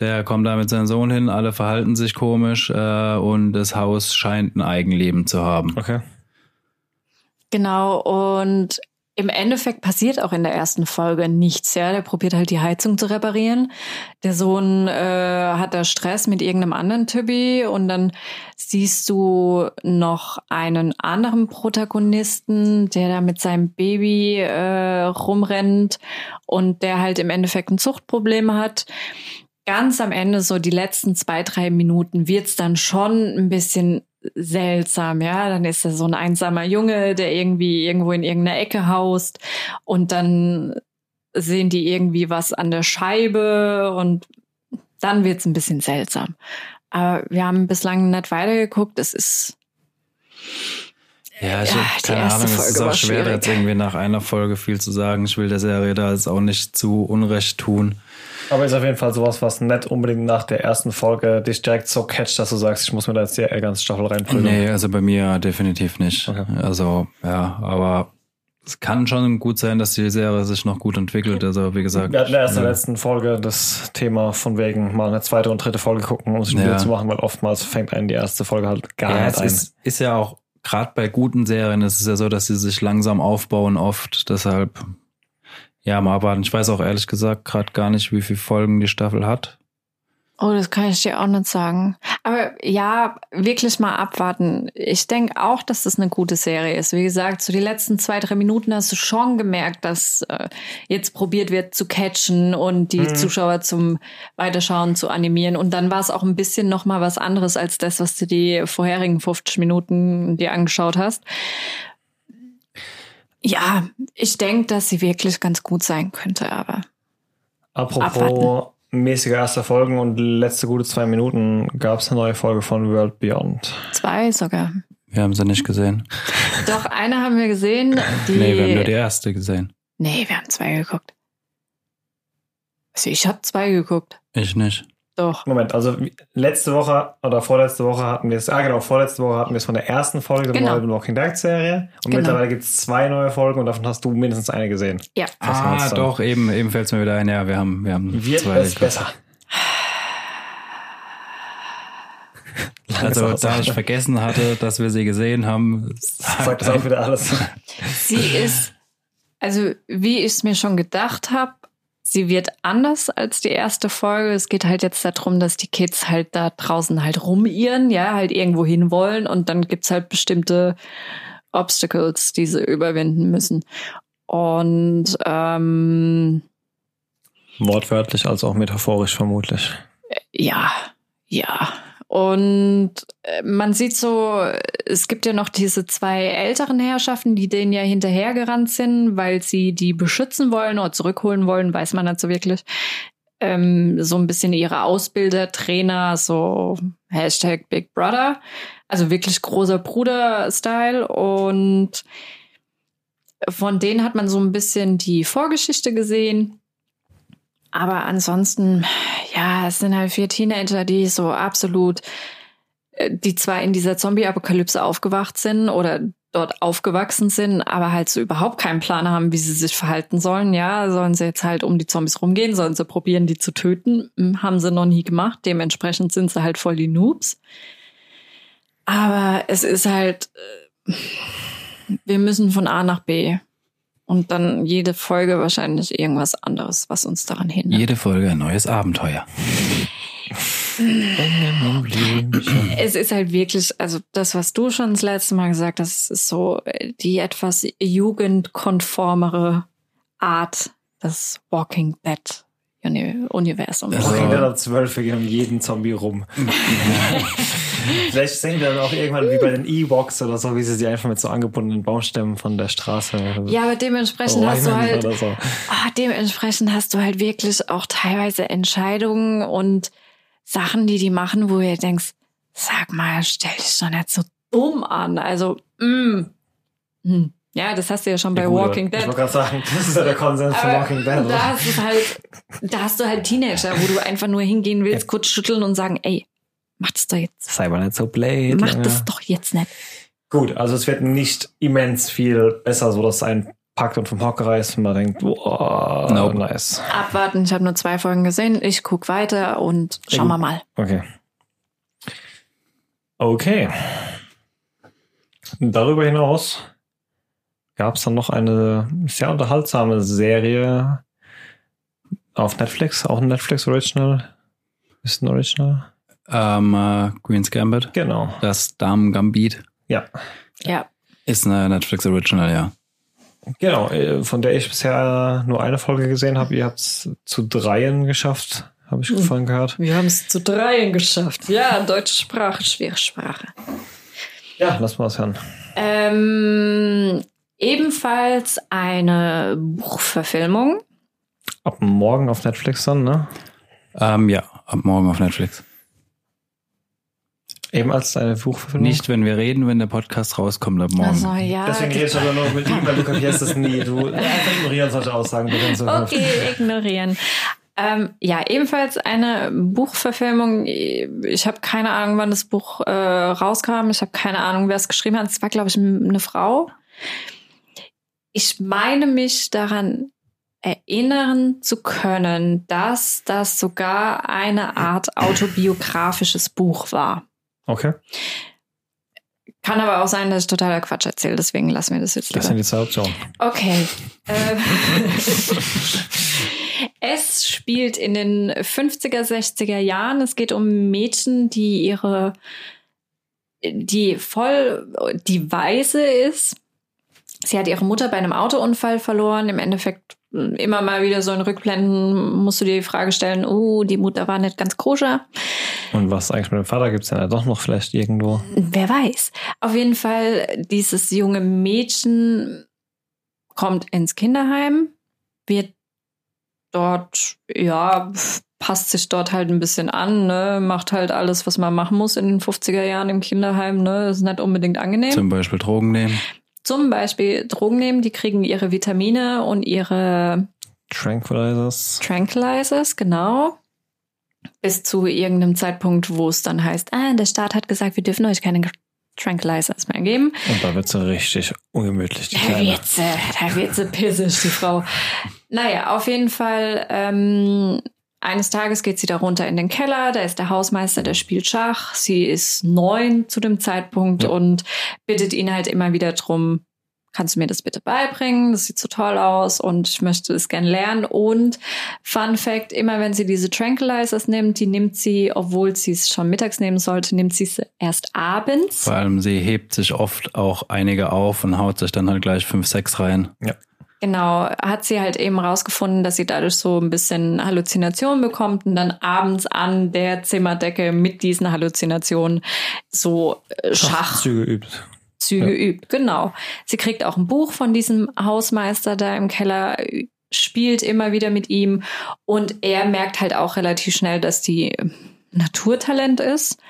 A: der kommt da mit seinem Sohn hin, alle verhalten sich komisch äh, und das Haus scheint ein Eigenleben zu haben.
C: Okay.
B: Genau, und im Endeffekt passiert auch in der ersten Folge nichts, ja. Der probiert halt die Heizung zu reparieren. Der Sohn äh, hat da Stress mit irgendeinem anderen Typi und dann siehst du noch einen anderen Protagonisten, der da mit seinem Baby äh, rumrennt und der halt im Endeffekt ein Zuchtproblem hat. Ganz am Ende, so die letzten zwei, drei Minuten, wird's dann schon ein bisschen seltsam, ja. Dann ist er so ein einsamer Junge, der irgendwie irgendwo in irgendeiner Ecke haust und dann sehen die irgendwie was an der Scheibe und dann wird's ein bisschen seltsam. Aber wir haben bislang nicht weitergeguckt. Es ist
A: Ja, ich
B: Ja,
A: keine Ahnung, es
B: Folge
A: ist auch schwer,
B: schwierig.
A: jetzt irgendwie nach einer Folge viel zu sagen. Ich will der Serie da jetzt auch nicht zu Unrecht tun.
C: Aber ist auf jeden Fall sowas, was nicht unbedingt nach der ersten Folge dich direkt so catcht, dass du sagst, ich muss mir da jetzt die ganze Staffel reinprügeln.
A: Nee, also bei mir definitiv nicht.
C: Okay.
A: Also, ja, aber es kann schon gut sein, dass die Serie sich noch gut entwickelt. Also, wie gesagt.
C: Wir hatten erst in der letzten Folge das Thema von wegen mal eine zweite und dritte Folge gucken, um sich ein
A: Ja.
C: Bild zu machen, weil oftmals fängt einen die erste Folge halt gar
A: Ja,
C: nicht
A: es
C: ein.
A: ist, ist ja auch, gerade bei guten Serien ist es ja so, dass sie sich langsam aufbauen oft. Deshalb, ja, mal abwarten. Ich weiß auch ehrlich gesagt gerade gar nicht, wie viele Folgen die Staffel hat.
B: Oh, das kann ich dir auch nicht sagen. Aber ja, wirklich mal abwarten. Ich denke auch, dass das eine gute Serie ist. Wie gesagt, so die letzten zwei, drei Minuten hast du schon gemerkt, dass äh, jetzt probiert wird zu catchen und die Zuschauer zum Weiterschauen zu animieren. Und dann war es auch ein bisschen noch mal was anderes als das, was du die vorherigen 50 Minuten dir angeschaut hast. Ja, ich denke, dass sie wirklich ganz gut sein könnte, aber
C: Apropos
B: Abwarten.
C: mäßige erste Folgen und letzte gute zwei Minuten gab es eine neue Folge von World Beyond.
B: zwei sogar.
A: Wir haben sie nicht gesehen.
B: Doch, eine haben wir gesehen. Die,
A: Nee, wir haben nur die erste gesehen.
B: Nee, wir haben zwei geguckt. Also ich habe zwei geguckt.
A: Ich nicht.
B: Doch.
C: Moment, also letzte Woche oder vorletzte Woche hatten wir es, ah genau, vorletzte Woche hatten wir es von der ersten Folge der
B: Genau.
C: neuen Walking Dead Serie und
B: Genau.
C: mittlerweile gibt es zwei neue Folgen und davon hast du mindestens eine gesehen.
B: Ja.
C: Uns
A: Ah, doch, eben, eben fällt es mir wieder ein. Ja, wir haben, wir haben
C: Wird
A: zwei
C: es besser.
A: Also, da ich vergessen hatte, dass wir sie gesehen haben,
C: Sagt das auch wieder alles.
B: Sie ist, also wie ich es mir schon gedacht habe, sie wird anders als die erste Folge. Es geht halt jetzt darum, dass die Kids halt da draußen halt rumirren, ja, halt irgendwo hin wollen und dann gibt's halt bestimmte Obstacles, die sie überwinden müssen. Und ähm,
C: Wortwörtlich als auch metaphorisch vermutlich.
B: Ja, ja. Und äh, man sieht so, es gibt ja noch diese zwei älteren Herrschaften, die denen ja hinterhergerannt sind, weil sie die beschützen wollen oder zurückholen wollen, weiß man so wirklich. Ähm, so ein bisschen ihre Ausbilder, Trainer, so Hashtag Big Brother. Also wirklich großer Bruder-Style. Und von denen hat man so ein bisschen die Vorgeschichte gesehen. Aber ansonsten, ja, es sind halt vier Teenager, die so absolut, äh, die zwar in dieser Zombie-Apokalypse aufgewacht sind oder dort aufgewachsen sind, aber halt so überhaupt keinen Plan haben, wie sie sich verhalten sollen. Ja, sollen sie jetzt halt um die Zombies rumgehen, sollen sie probieren, die zu töten? Hm, haben sie noch nie gemacht. Dementsprechend sind sie halt voll die Noobs. Aber es ist halt, äh, wir müssen von A nach B. Und dann jede Folge wahrscheinlich irgendwas anderes, was uns daran hindert.
A: Jede Folge ein neues Abenteuer.
B: Es ist halt wirklich, also das, was du schon das letzte Mal gesagt hast, ist so äh, die etwas jugendkonformere Art des Walking Dead Universum.
C: Also, Walking Dead hat zwölf, wir gehen um jeden Zombie rum. Vielleicht sehen wir dann auch irgendwann wie bei den Ewoks oder so, wie sie sie einfach mit so angebundenen Baumstämmen von der Straße.
B: Ja, aber dementsprechend hast du halt, so. ah, dementsprechend hast du halt wirklich auch teilweise Entscheidungen und Sachen, die die machen, wo ihr denkst, sag mal, stell dich doch nicht so dumm an. Also, mm, hm. Ja, das hast du ja schon bei gut, Walking Dead.
C: Ich wollte gerade sagen, das ist ja der Konsens von Walking Dead.
B: Da hast, du halt, da hast du halt Teenager, wo du einfach nur hingehen willst, ja. kurz schütteln und sagen, ey, mach das doch jetzt.
C: Sei mal nicht so blöd.
B: Mach ja. das doch jetzt nicht.
C: Gut, also es wird nicht immens viel besser, so dass ein packt und vom Hocker reißt und man denkt, boah, nope. nice.
B: Abwarten, ich habe nur zwei Folgen gesehen, ich guck weiter und schauen wir mal.
C: Okay. Okay. Darüber hinaus gab es dann noch eine sehr unterhaltsame Serie auf Netflix, auch ein Netflix Original. Ist ein Original?
A: Ähm, uh, Queen's Gambit.
C: Genau.
A: Das Damen Gambit.
C: Ja.
B: Ja.
A: Ist eine Netflix Original, ja.
C: Genau, äh, von der ich bisher nur eine Folge gesehen habe. Ihr habt es zu dreien geschafft, habe ich vorhin gehört.
B: Wir haben es zu dreien geschafft. Ja, deutsche Sprache, schwere Sprache.
C: Ja, lass mal was hören.
B: Ähm, ebenfalls eine Buchverfilmung.
C: Ab morgen auf Netflix dann, ne?
A: Ähm, ja, ab morgen auf Netflix.
C: Eben als eine Buchverfilmung?
A: Nicht, wenn wir reden, wenn der Podcast rauskommt ab morgen.
B: Also, ja,
C: Deswegen redest du aber nur mit ihm, weil du kapierst es nie. Du einfach ignorieren solche Aussagen.
B: Okay, ignorieren. Ähm, ja, ebenfalls eine Buchverfilmung. Ich habe keine Ahnung, wann das Buch äh, rauskam. Ich habe keine Ahnung, wer es geschrieben hat. Es war, glaube ich, eine Frau. Ich meine mich daran erinnern zu können, dass das sogar eine Art autobiografisches Buch war.
C: Okay.
B: Kann aber auch sein, dass ich totaler Quatsch erzähle, deswegen lassen wir das jetzt lieber.
C: Das sind die zwei Optionen.
B: Okay. Ähm, es spielt in den 50er, 60er Jahren. Es geht um Mädchen, die ihre, die voll, die weise ist. Sie hat ihre Mutter bei einem Autounfall verloren. Im Endeffekt immer mal wieder so in Rückblenden musst du dir die Frage stellen, oh, die Mutter war nicht ganz koscher.
C: Und was eigentlich mit dem Vater gibt es ja doch noch vielleicht irgendwo?
B: Wer weiß. Auf jeden Fall, dieses junge Mädchen kommt ins Kinderheim, wird dort, ja, passt sich dort halt ein bisschen an, ne, macht halt alles, was man machen muss in den 50er Jahren im Kinderheim, ne, ist nicht unbedingt angenehm.
A: Zum Beispiel Drogen nehmen
B: zum Beispiel Drogen nehmen, die kriegen ihre Vitamine und ihre
C: Tranquilizers.
B: Tranquilizers, genau. Bis zu irgendeinem Zeitpunkt, wo es dann heißt, ah, der Staat hat gesagt, wir dürfen euch keine Tranquilizers mehr geben.
C: Und da wird sie richtig ungemütlich. Die
B: da wird sie, da wird sie pissig, die Frau. Naja, auf jeden Fall ähm, eines Tages geht sie da runter in den Keller, da ist der Hausmeister, der spielt Schach. Sie ist neun zu dem Zeitpunkt ja. und bittet ihn halt immer wieder drum, kannst du mir das bitte beibringen? Das sieht so toll aus und ich möchte es gern lernen. Und Fun Fact, immer wenn sie diese Tranquilizers nimmt, die nimmt sie, obwohl sie es schon mittags nehmen sollte, nimmt sie es erst abends.
A: Vor allem sie hebt sich oft auch einige auf und haut sich dann halt gleich fünf, sechs rein.
C: Ja.
B: Genau, hat sie halt eben rausgefunden, dass sie dadurch so ein bisschen Halluzinationen bekommt und dann abends an der Zimmerdecke mit diesen Halluzinationen so äh, Schachzüge
C: übt.
B: Züge ja. übt, genau. Sie kriegt auch ein Buch von diesem Hausmeister da im Keller, spielt immer wieder mit ihm und er merkt halt auch relativ schnell, dass die Naturtalent ist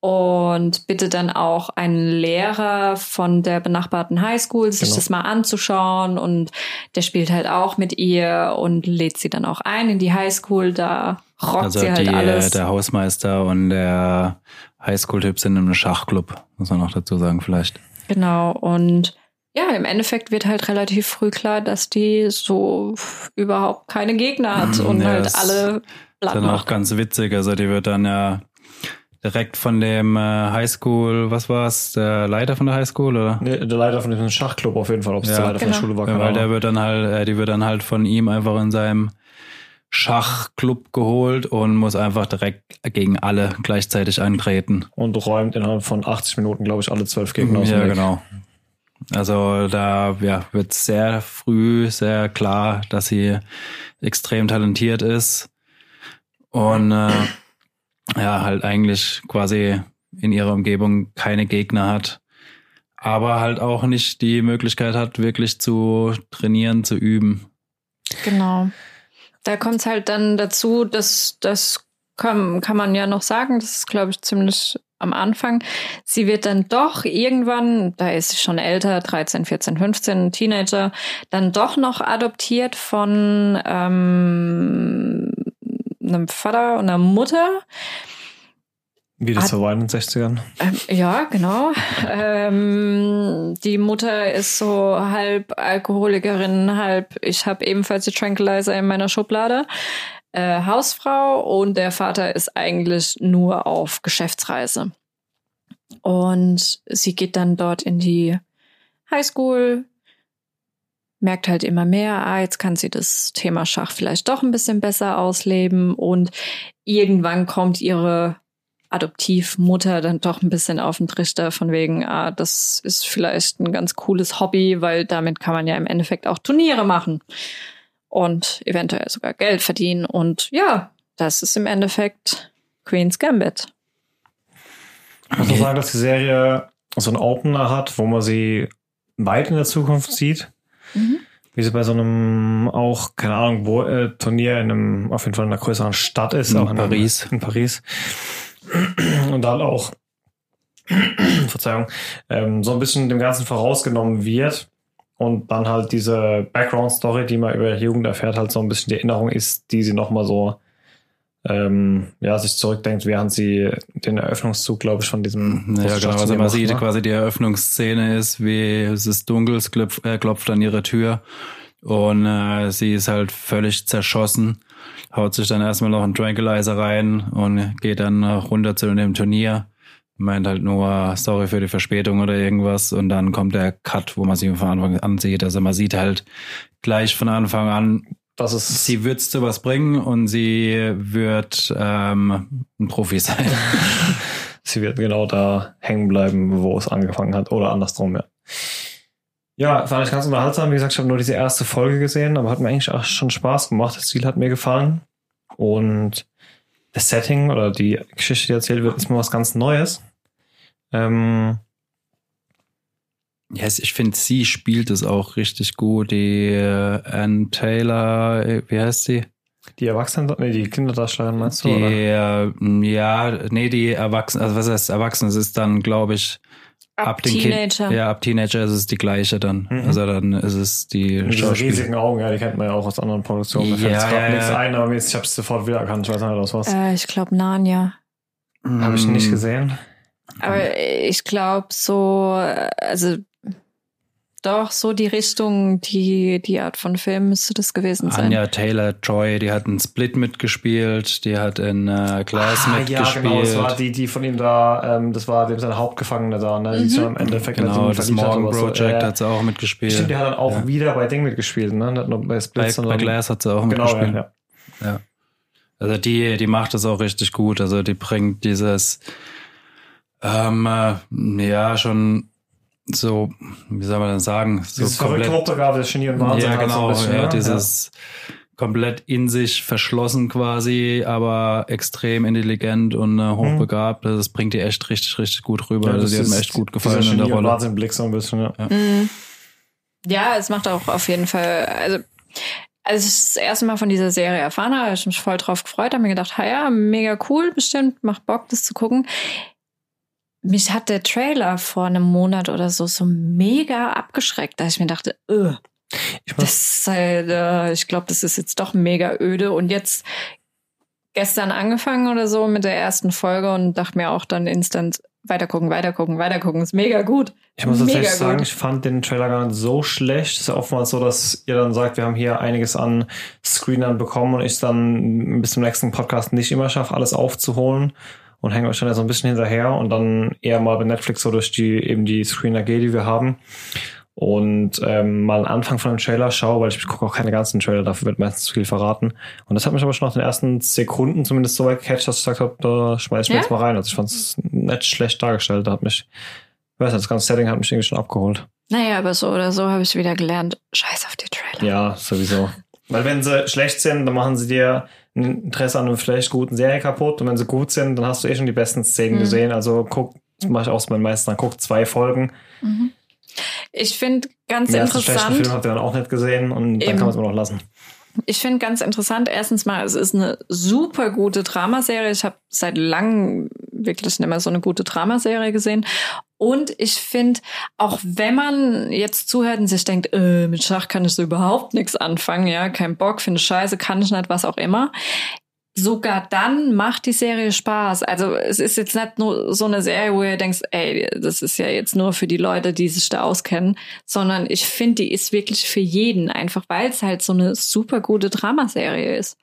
B: und bittet dann auch einen Lehrer von der benachbarten Highschool, sich
C: Genau.
B: das mal anzuschauen und der spielt halt auch mit ihr und lädt sie dann auch ein in die Highschool, da rockt
A: Also
B: sie halt
A: die,
B: alles.
A: der Hausmeister und der Highschool-Typ sind in einem Schachclub, muss man noch dazu sagen vielleicht.
B: Genau und ja, im Endeffekt wird halt relativ früh klar, dass die so überhaupt keine Gegner hat
A: Mm,
B: und
A: ja,
B: halt
A: das
B: alle platt
A: dann auch ganz witzig. Also die wird dann ja direkt von dem äh, Highschool, was war's, der Leiter von der Highschool oder?
C: Nee, der Leiter von diesem Schachclub auf jeden Fall, ob es
A: Ja.
C: der Leiter von
B: Genau.
C: der Schule war.
A: Ja, weil der wird dann halt, äh, die wird dann halt von ihm einfach in seinem Schachclub geholt und muss einfach direkt gegen alle gleichzeitig antreten.
C: Und räumt innerhalb von 80 Minuten, glaube ich, alle zwölf Gegner aus dem
A: Ja,
C: Weg.
A: genau. Also da ja, wird sehr früh sehr klar, dass sie extrem talentiert ist und äh, ja, halt eigentlich quasi in ihrer Umgebung keine Gegner hat, aber halt auch nicht die Möglichkeit hat, wirklich zu trainieren, zu üben.
B: Genau. Da kommt es halt dann dazu, dass das kann, kann man ja noch sagen, das ist, glaube ich, ziemlich am Anfang. Sie wird dann doch irgendwann, da ist sie schon älter, 13, 14, 15, Teenager, dann doch noch adoptiert von ähm, einem Vater und einer Mutter.
C: Wie das so war in den 60ern.
B: Ähm, ja, genau. ähm, die Mutter ist so halb Alkoholikerin, halb ich habe ebenfalls die Tranquilizer in meiner Schublade. Äh, Hausfrau und der Vater ist eigentlich nur auf Geschäftsreise. Und sie geht dann dort in die Highschool, merkt halt immer mehr, ah, jetzt kann sie das Thema Schach vielleicht doch ein bisschen besser ausleben und irgendwann kommt ihre Adoptivmutter dann doch ein bisschen auf den Trichter von wegen, ah, das ist vielleicht ein ganz cooles Hobby, weil damit kann man ja im Endeffekt auch Turniere machen und eventuell sogar Geld verdienen. Und ja, das ist im Endeffekt Queen's Gambit.
C: Ich muss auch sagen, dass die Serie so einen Opener hat, wo man sie weit in der Zukunft sieht. Wie sie bei so einem auch, keine Ahnung, wo, äh, Turnier in einem, auf jeden Fall in einer größeren Stadt ist.
A: In
C: auch einem-
A: Paris.
C: In Paris. Und dann auch, Verzeihung, ähm, so ein bisschen dem Ganzen vorausgenommen wird. Und dann halt diese Background-Story, die man über ihre Jugend erfährt, halt so ein bisschen die Erinnerung ist, die sie nochmal so ähm, ja, sich zurückdenkt, während sie den Eröffnungszug, glaube ich, von diesem
A: Ja, genau. Also man sieht
C: ne?
A: quasi die Eröffnungsszene ist, wie es ist dunkel, es klopft, äh, klopft an ihre Tür und äh, sie ist halt völlig zerschossen, haut sich dann erstmal noch einen Tranquilizer rein und geht dann runter zu dem Turnier. Meint halt nur, sorry für die Verspätung oder irgendwas. Und dann kommt der Cut, wo man sie von Anfang an sieht. Also man sieht halt gleich von Anfang an,
C: Das ist
A: sie wird zu was bringen und sie wird ähm, ein Profi sein.
C: sie wird genau da hängen bleiben, wo es angefangen hat. Oder andersrum, ja. Ja, fand ich ganz unterhaltsam. Wie gesagt, ich habe nur diese erste Folge gesehen, aber hat mir eigentlich auch schon Spaß gemacht. Das Ziel hat mir gefallen. Und das Setting oder die Geschichte, die erzählt wird, ist mal was ganz Neues. Ähm,
A: Yes, ich finde, sie spielt es auch richtig gut. Die äh, Ann Taylor, äh, wie heißt sie?
C: die Erwachsenen, nee, die Kinderdarstellerin meinst du?
A: Die,
C: Oder?
A: äh, ja, nee, die Erwachsenen, also was heißt Erwachsene? Es ist dann, glaube ich, ab, den
B: Teenager.
A: Kind, ja, ab Teenager ist es die gleiche dann.
C: Mhm.
A: Also dann ist es die
C: Mit diese
A: Schauspiel-
C: riesigen Augen, ja, die kennt man ja auch aus anderen Produktionen. Mir fällt jetzt
A: Ja,
C: gerade
A: ja,
C: nichts ein, aber ich habe es sofort wiedererkannt. Ich weiß nicht, was was.
B: Äh, ich glaube Narnia.
C: Habe ich nicht
A: Mm,
C: gesehen.
B: Aber ich glaube so, äh, also doch so die Richtung, die die Art von Film müsste das gewesen sein.
A: Anja Taylor Joy, die hat in Split mitgespielt, die hat in äh, Glass
C: Ah, ja,
A: mitgespielt.
C: genau, das war die, die von ihm da, ähm, das war dem sein Hauptgefangene da, ne? Die
B: Mhm.
C: sich dann im Endeffekt
A: Genau, das
C: verliebt hat
A: Morgan
C: oder so.
A: Project
C: Ja,
A: hat sie auch mitgespielt.
C: Stimmt, der hat dann auch
A: Ja.
C: wieder bei Ding mitgespielt, ne? Nicht nur bei Split,
A: bei,
C: sondern
A: bei Glass hat sie auch
C: genau,
A: mitgespielt.
C: ja, ja.
A: Also die, die macht das auch richtig gut. Also die bringt dieses, ähm, äh, ja, schon so, wie soll man denn sagen, so
C: Dieses verrückte Hochbegabe, das Genie und Wahnsinn.
A: ja,
C: halt so
A: genau,
C: bisschen,
A: ja, dieses komplett in sich verschlossen quasi, aber extrem intelligent und äh, hochbegabt. Also Das bringt die echt richtig, richtig gut rüber.
C: Ja,
A: also
C: das
A: die hat mir echt gut gefallen in der Rolle.
C: Wahnsinn-Blick so ein bisschen, ja.
B: Mhm. Ja, es macht auch auf jeden Fall, also als ich das erste Mal von dieser Serie erfahren habe, habe ich mich voll drauf gefreut, habe mir gedacht, ha ja, mega cool, bestimmt, macht Bock, das zu gucken. Mich hat der Trailer vor einem Monat oder so so mega abgeschreckt, dass ich mir dachte, öh,
C: Ich
B: das halt, äh, ich glaube, das ist jetzt doch mega öde. Und jetzt gestern angefangen oder so mit der ersten Folge und dachte mir auch dann instant weitergucken, weitergucken, weitergucken. Ist mega gut.
C: ich muss
B: mega
C: tatsächlich sagen,
B: gut.
C: ich fand den Trailer gar nicht so schlecht. Es ist ja oftmals so, dass ihr dann sagt, wir haben hier einiges an Screenern bekommen und ich dann bis zum nächsten Podcast nicht immer schaffe, alles aufzuholen und hänge euch dann ja so ein bisschen hinterher und dann eher mal bei Netflix so durch die eben die Screener gehe, die wir haben. Und ähm, mal einen Anfang von einem Trailer schaue, weil ich gucke auch keine ganzen Trailer, dafür wird meistens zu viel verraten. Und das hat mich aber schon nach den ersten Sekunden zumindest so weit gecatcht, dass ich gesagt habe, da schmeiß ich mir
B: Ja?
C: jetzt mal rein. Also ich fand es nicht schlecht dargestellt. Da hat mich, ich weiß nicht, das ganze Setting hat mich irgendwie schon abgeholt.
B: Naja, aber so oder so habe ich wieder gelernt. Scheiß auf die Trailer.
C: Ja, sowieso. Weil wenn sie schlecht sind, dann machen sie dir ein Interesse an einer vielleicht guten Serie kaputt. Und wenn sie gut sind, dann hast du eh schon die besten Szenen
B: Mhm.
C: gesehen. Also guck, das mache ich auch mit meisten, dann guck zwei Folgen.
B: Mhm. Ich finde ganz
C: Den ersten schlechten Film
B: interessant.
C: habt ihr dann auch nicht gesehen und dann
B: Eben.
C: kann man es immer noch lassen.
B: Ich finde ganz interessant. Erstens mal, es ist eine super gute Dramaserie. Ich habe seit langem wirklich nicht mehr so eine gute Dramaserie gesehen. Und ich finde, auch wenn man jetzt zuhört und sich denkt, äh, mit Schach kann ich so überhaupt nichts anfangen, ja, kein Bock, finde scheiße, kann ich nicht, was auch immer. Sogar dann macht die Serie Spaß. Also es ist jetzt nicht nur so eine Serie, wo ihr denkt, ey, das ist ja jetzt nur für die Leute, die sich da auskennen, sondern ich finde, die ist wirklich für jeden, einfach weil es halt so eine super gute Dramaserie ist.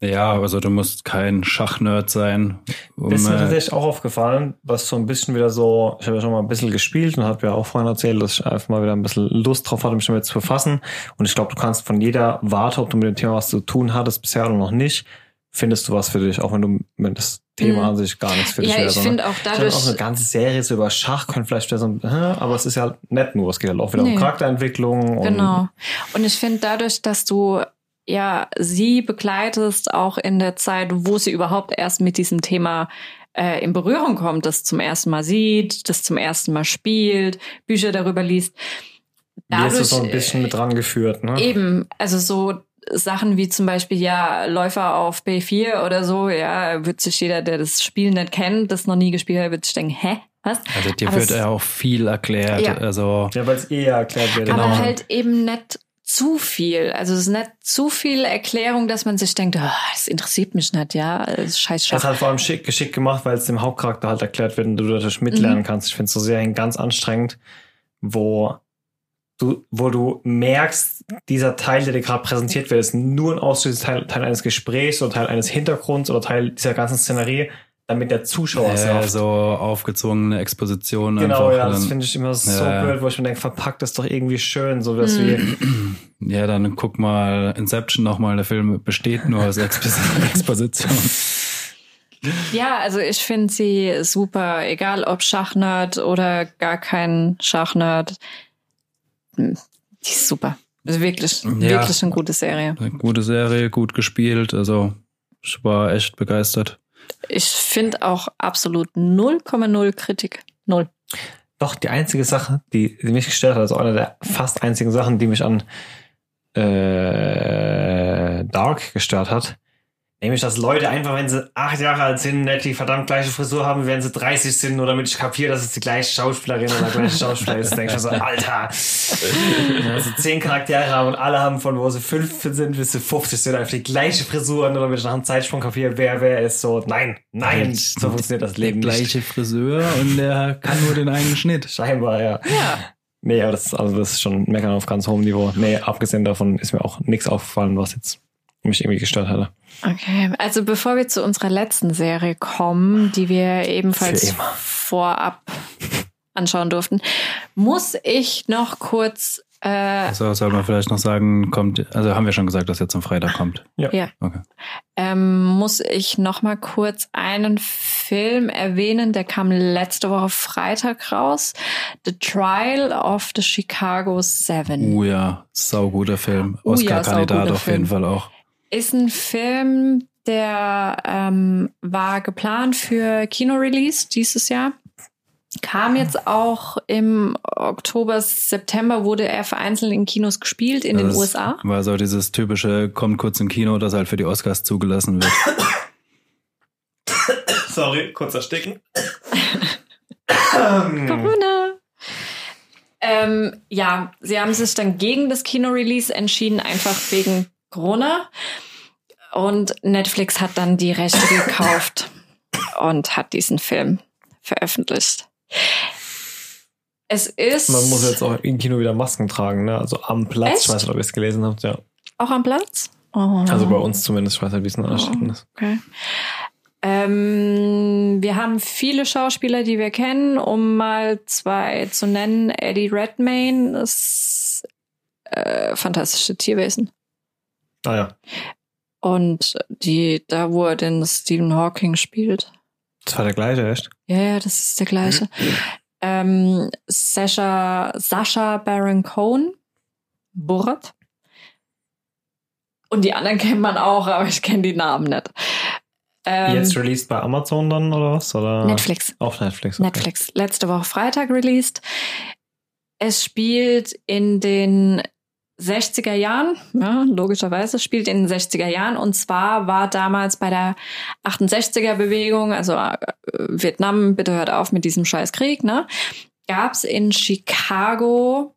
A: Ja, also du musst kein Schachnerd sein. Um,
C: Das ist mir
A: äh,
C: tatsächlich auch aufgefallen, was so ein bisschen wieder so, ich habe ja schon mal ein bisschen gespielt und habe ja auch vorhin erzählt, dass ich einfach mal wieder ein bisschen Lust drauf hatte, mich damit zu befassen. Und ich glaube, du kannst von jeder Warte, ob du mit dem Thema was zu tun hattest bisher oder noch nicht, findest du was für dich, auch wenn du mit das Thema
B: Mhm.
C: an sich gar nichts für dich
B: Ja,
C: wäre.
B: ich finde auch
C: ich
B: dadurch,
C: auch eine ganze Serie so über Schach könnte vielleicht wieder so aber es ist ja nicht nur, es geht halt auch wieder
B: Nee.
C: um Charakterentwicklung und
B: Genau. Und ich finde dadurch, dass du ja sie begleitest, auch in der Zeit, wo sie überhaupt erst mit diesem Thema äh, in Berührung kommt, das zum ersten Mal sieht, das zum ersten Mal spielt, Bücher darüber liest.
C: wirst du so ein
B: äh,
C: bisschen mit dran geführt, ne?
B: Eben, also so Sachen wie zum Beispiel, ja, Läufer auf B4 oder so, ja, wird sich jeder, der das Spiel nicht kennt, das noch nie gespielt hat, wird sich denken, hä? Was?
A: also dir
B: Aber
A: wird
B: es-
A: ja auch viel erklärt.
B: Ja.
A: Also
C: Ja, weil es eh erklärt wird.
A: Genau.
B: Aber halt eben nicht zu viel. Also es ist nicht zu viel Erklärung, dass man sich denkt, ah, das interessiert mich nicht, ja, ist scheiß
C: Das halt vor allem schick, geschickt gemacht, weil es dem Hauptcharakter halt erklärt wird und du dadurch mitlernen
B: Mhm.
C: kannst. Ich finde es so Serien ganz anstrengend, wo du, wo du merkst, dieser Teil, der dir gerade präsentiert wird, ist nur ein ausschließliches Teil, Teil eines Gesprächs oder Teil eines Hintergrunds oder Teil dieser ganzen Szenerie, damit der Zuschauer es
A: äh, so aufgezwungene Exposition
C: Genau,
A: einfach.
C: ja, das finde ich immer so
A: Ja.
C: blöd, wo ich mir denke, verpackt das doch irgendwie schön, so dass wie,
A: ja, dann guck mal Inception nochmal. Der Film besteht nur aus Expos Exposition.
B: Ja, also ich finde sie super, egal ob Schachnerd oder gar kein Schachnerd. Die ist super. Also wirklich,
A: Ja.
B: wirklich eine gute Serie.
A: Eine gute Serie, gut gespielt. Also ich war echt begeistert.
B: Ich finde auch absolut 0,0 Kritik. Null.
C: Doch, die einzige Sache, die, die mich gestört hat, also eine der fast einzigen Sachen, die mich an äh, Dark gestört hat, nämlich, dass Leute einfach, wenn sie acht Jahre alt sind, nicht die verdammt gleiche Frisur haben, wenn sie 30 sind, nur damit ich kapiere, dass es die gleiche Schauspielerin oder der gleiche Schauspieler ist, denke ich mir so, Alter, also zehn Charaktere haben und alle haben von wo sie 15 sind bis sie 50 sind, einfach die gleiche Frisur, nur damit ich nach einem Zeitsprung kapiere, wer wer ist, so, nein, nein, so funktioniert das Leben
A: der
C: nicht.
A: gleiche Friseur und der kann nur den einen Schnitt.
C: Scheinbar, ja.
B: Ja.
C: Nee, aber das, ist- also das ist schon Meckern auf ganz hohem Niveau. Nee, abgesehen davon ist mir auch nichts aufgefallen, was jetzt mich irgendwie gestört hätte.
B: Okay, also bevor wir zu unserer letzten Serie kommen, die wir ebenfalls vorab anschauen durften, muss ich noch kurz äh,
A: Also soll man vielleicht noch sagen, kommt, also haben wir schon gesagt, dass er zum Freitag kommt.
B: Ja.
A: Okay.
B: ähm, muss ich noch mal kurz einen Film erwähnen, der kam letzte Woche Freitag raus. The Trial of the Chicago Seven.
A: Uh ja, sauguter Film.
B: Ja,
A: Oscar-Kandidat
B: sauguter
A: auf jeden
B: Film.
A: Fall auch.
B: Ist ein Film, der ähm, war geplant für Kinorelease dieses Jahr. Kam jetzt auch im Oktober, September wurde er vereinzelt in Kinos gespielt in den
A: Das
B: USA.
A: War so dieses typische, kommt kurz im Kino, das halt für die Oscars zugelassen wird.
C: Sorry, kurz ersticken.
B: Corona. Ähm, ja, sie haben sich dann gegen das Kinorelease entschieden, einfach wegen Corona. Und Netflix hat dann die Rechte gekauft und hat diesen Film veröffentlicht. Es ist.
C: Man muss jetzt auch im Kino wieder Masken tragen, ne? Also am Platz.
B: Echt?
C: Ich weiß nicht, ob ihr es gelesen habt, ja.
B: auch am Platz? Oh.
C: Also bei uns zumindest. Ich weiß nicht, wie es in anderen Städten ist.
B: Okay. Ähm, wir haben viele Schauspieler, die wir kennen. Um mal zwei zu nennen. Eddie Redmayne ist äh, fantastische Tierwesen.
C: Ah ja.
B: Und die, da wo er den Stephen Hawking spielt.
C: Das war der gleiche, echt?
B: Ja, ja, das ist der gleiche. ähm, Sasha, Sascha Baron Cohen, Borat. Und die anderen kennt man auch, aber ich kenne die Namen nicht. Ähm,
C: Jetzt released bei Amazon dann oder was? Oder?
B: Netflix.
C: Auf Netflix. Okay.
B: Netflix. Letzte Woche Freitag released. Es spielt in den 60er Jahren, ja, logischerweise spielt in den 60er Jahren. Und zwar war damals bei der 68er Bewegung, also äh, Vietnam, bitte hört auf mit diesem scheiß Krieg, ne? Gab es in Chicago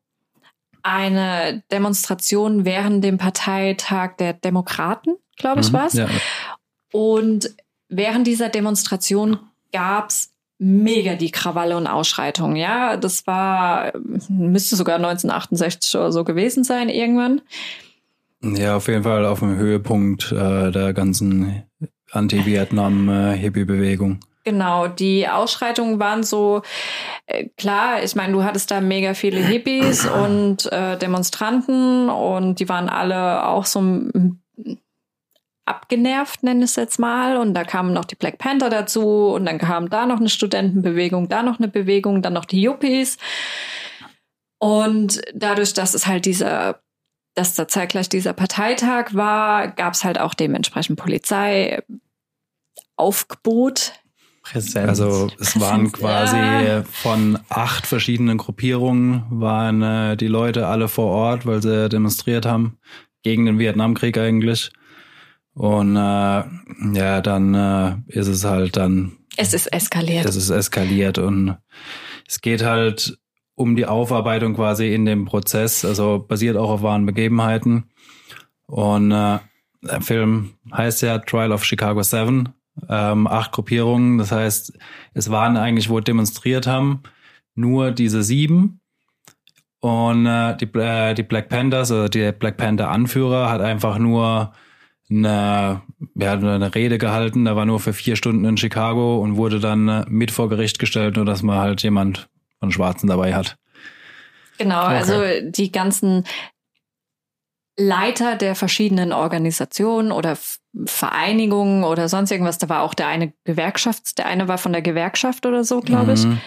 B: eine Demonstration während dem Parteitag der Demokraten, glaube ich,
A: Mhm,
B: war's.
A: Ja.
B: Und während dieser Demonstration gab's mega die Krawalle und Ausschreitungen. Ja, das war, müsste sogar 1968 oder so gewesen sein, irgendwann.
A: ja, auf jeden Fall auf dem Höhepunkt äh, der ganzen Anti-Vietnam-Hippie-Bewegung.
B: Genau, die Ausschreitungen waren so, äh, klar, ich meine, du hattest da mega viele Hippies und äh, Demonstranten und die waren alle auch so m- abgenervt, nenne ich es jetzt mal. Und da kamen noch die Black Panther dazu und dann kam da noch eine Studentenbewegung, da noch eine Bewegung, dann noch die Yuppies. Und dadurch, dass es halt dieser, dass da zeitgleich dieser Parteitag war, gab es halt auch dementsprechend Polizei. Aufgebot,
C: Präsenz.
A: Also es waren quasi
B: ja.
A: von acht verschiedenen Gruppierungen waren äh, die Leute alle vor Ort, weil sie demonstriert haben gegen den Vietnamkrieg eigentlich. Und äh, ja, dann äh, ist es halt dann,
B: es ist eskaliert.
A: es ist eskaliert und es geht halt um die Aufarbeitung quasi in dem Prozess, also basiert auch auf wahren Begebenheiten. Und äh, der Film heißt ja Trial of Chicago 7, ähm, acht Gruppierungen. Das heißt, es waren eigentlich, wo demonstriert haben, nur diese sieben. Und äh, die, äh, die Black Panthers, also der Black Panther Anführer, hat einfach nur eine, ja, eine Rede gehalten. Da war nur für vier Stunden in Chicago und wurde dann äh, mit vor Gericht gestellt, nur dass man halt jemand von Schwarzen dabei hat.
B: Genau,
C: Okay.
B: also die ganzen Leiter der verschiedenen Organisationen oder Vereinigungen oder sonst irgendwas, da war auch der eine Gewerkschafts, der eine war von der Gewerkschaft oder so, glaube ich,
A: Mhm.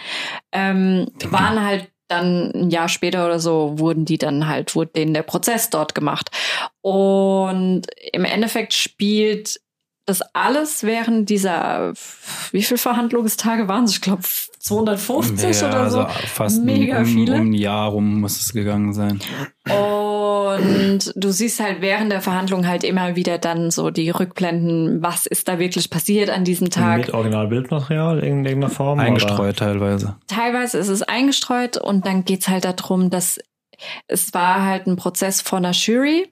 B: ähm, waren halt dann ein Jahr später oder so wurden die dann halt, wurde denen der Prozess dort gemacht. Und im Endeffekt spielt das alles während dieser, wie viel Verhandlungstage waren es? Ich glaube 250
A: ja,
B: oder so.
A: Also fast
B: Mega
A: um,
B: viele.
A: um ein Jahr rum muss es gegangen sein.
B: Und du siehst halt während der Verhandlung halt immer wieder dann so die Rückblenden, was ist da wirklich passiert an diesem Tag.
C: Mit Originalbildmaterial in irgendeiner Form?
A: Eingestreut teilweise.
B: Teilweise ist es eingestreut und dann geht's halt darum, dass es war halt ein Prozess von einer Jury.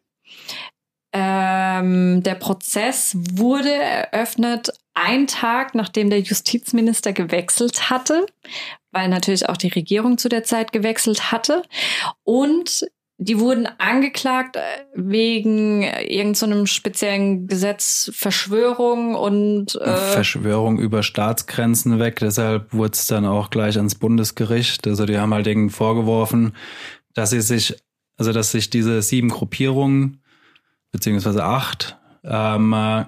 B: Ähm, der Prozess wurde eröffnet ein Tag, nachdem der Justizminister gewechselt hatte, weil natürlich auch die Regierung zu der Zeit gewechselt hatte. Und die wurden angeklagt äh, wegen irgendeinem so speziellen Gesetz Verschwörung und äh,
A: Verschwörung über Staatsgrenzen weg, deshalb wurde es dann auch gleich ans Bundesgericht. Also die haben halt denen vorgeworfen, dass sie sich, also dass sich diese sieben Gruppierungen, beziehungsweise acht, ähm, äh,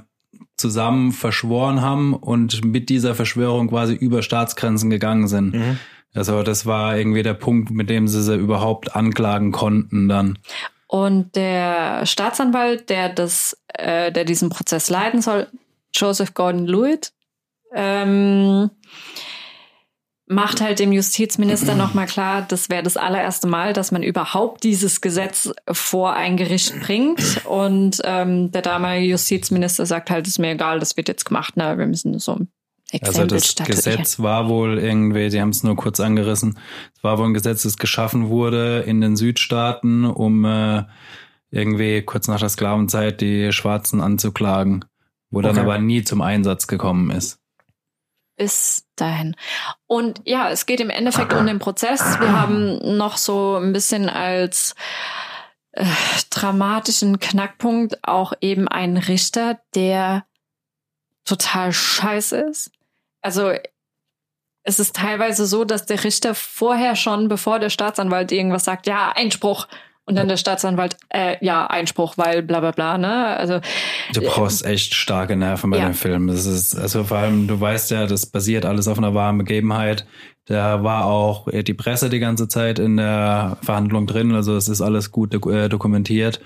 A: zusammen verschworen haben und mit dieser Verschwörung quasi über Staatsgrenzen gegangen sind.
C: Mhm.
A: Also das war irgendwie der Punkt, mit dem sie sie überhaupt anklagen konnten dann.
B: Und der Staatsanwalt, der das, äh, der diesen Prozess leiten soll, Joseph Gordon-Lewitt, ähm, macht halt dem Justizminister nochmal klar, das wäre das allererste Mal, dass man überhaupt dieses Gesetz vor ein Gericht bringt. Und ähm, der damalige Justizminister sagt halt, ist mir egal, das wird jetzt gemacht, ne? wir müssen so
A: Also das Gesetz war wohl irgendwie, sie haben es nur kurz angerissen, es war wohl ein Gesetz, das geschaffen wurde in den Südstaaten, um äh, irgendwie kurz nach der Sklavenzeit die Schwarzen anzuklagen, wo dann aber nie zum Einsatz gekommen ist.
B: Bis dahin. Und ja, es geht im Endeffekt um den Prozess. Wir haben noch so ein bisschen als äh, dramatischen Knackpunkt auch eben einen Richter, der total scheiße ist. Also es ist teilweise so, dass der Richter vorher schon, bevor der Staatsanwalt irgendwas sagt, ja, Einspruch, und dann der Staatsanwalt, äh, ja, Einspruch, weil bla bla bla, ne? Also
A: Du brauchst echt starke Nerven bei ja. dem Film. Das ist, also vor allem, du weißt ja, das basiert alles auf einer wahren Begebenheit. Da war auch die Presse die ganze Zeit in der Verhandlung drin, also es ist alles gut äh, dokumentiert.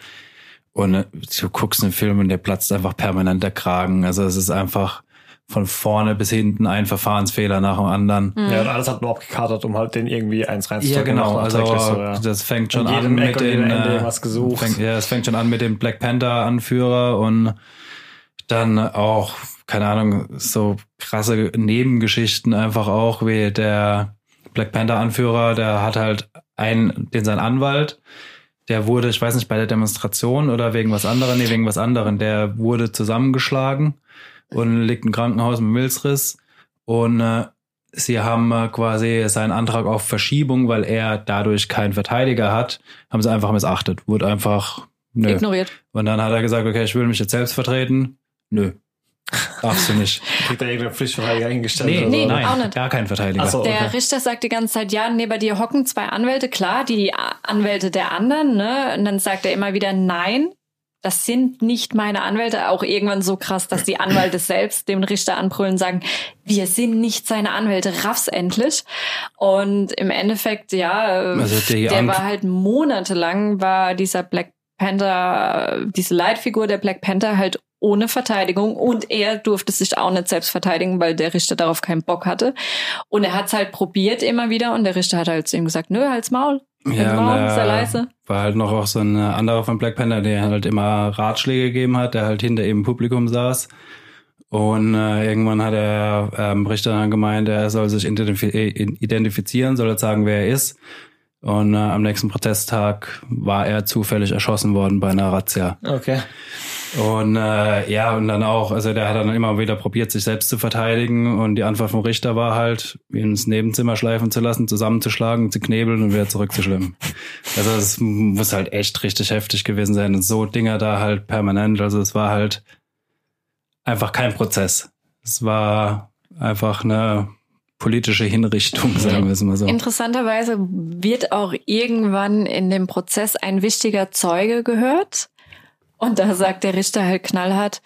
A: Und äh, du guckst einen Film und der platzt einfach permanent der Kragen. Also es ist einfach von vorne bis hinten ein Verfahrensfehler nach dem anderen.
C: Mhm. Ja, und alles hat nur abgekatert, um halt den irgendwie eins reinzudrücken.
A: Ja, genau. Also so, ja. das fängt schon an mit den, äh, was gesucht. Fängt, ja, es fängt schon an mit dem Black Panther Anführer und dann auch, keine Ahnung, so krasse Nebengeschichten einfach auch, wie der Black Panther Anführer, der hat halt einen, den sein Anwalt, der wurde, ich weiß nicht, bei der Demonstration oder wegen was anderem, nee, wegen was anderem, der wurde zusammengeschlagen und liegt im Krankenhaus mit Milzriss. Und äh, sie haben äh, quasi seinen Antrag auf Verschiebung, weil er dadurch keinen Verteidiger hat, haben sie einfach missachtet. Wurde einfach
B: nö. ignoriert.
A: Und dann hat er gesagt, okay, ich will mich jetzt selbst vertreten. Nö. Darfst du nicht.
C: Kriegt er irgendeine Pflichtverteidiger eingestellt?
B: Nee, nee
A: Nein,
B: auch nicht.
A: Gar kein Verteidiger.
B: So, okay. Der Richter sagt die ganze Zeit, ja, neben dir hocken zwei Anwälte, klar, die Anwälte der anderen, ne? Und dann sagt er immer wieder, nein, das sind nicht meine Anwälte, auch irgendwann so krass, dass die Anwälte selbst dem Richter anbrüllen sagen, wir sind nicht seine Anwälte, raff's endlich. Und im Endeffekt, ja, also der Anf war halt monatelang, war dieser Black Panther, diese Leitfigur der Black Panther halt ohne Verteidigung und er durfte sich auch nicht selbst verteidigen, weil der Richter darauf keinen Bock hatte. Und er hat's halt probiert immer wieder und der Richter hat halt zu ihm gesagt, nö, halt's Maul,
A: ja, Raum, sehr leise. War halt noch auch so ein anderer von Black Panther, der halt immer Ratschläge gegeben hat, der halt hinter eben Publikum saß. Und äh, irgendwann hat der ähm, Richter dann gemeint, er soll sich identifizieren, soll er sagen, wer er ist. Und äh, am nächsten Protesttag war er zufällig erschossen worden bei einer Razzia.
C: Okay.
A: Und äh, ja, und dann auch, also der hat dann immer wieder probiert, sich selbst zu verteidigen. Und die Antwort vom Richter war halt, ihn ins Nebenzimmer schleifen zu lassen, zusammenzuschlagen, zu knebeln und wieder zurückzuschlimmen. Also es muss halt echt richtig heftig gewesen sein. Und so Dinger da halt permanent. Also es war halt einfach kein Prozess. Es war einfach eine politische Hinrichtung, sagen wir es mal so.
B: Interessanterweise wird auch irgendwann in dem Prozess ein wichtiger Zeuge gehört. Und da sagt der Richter halt knallhart,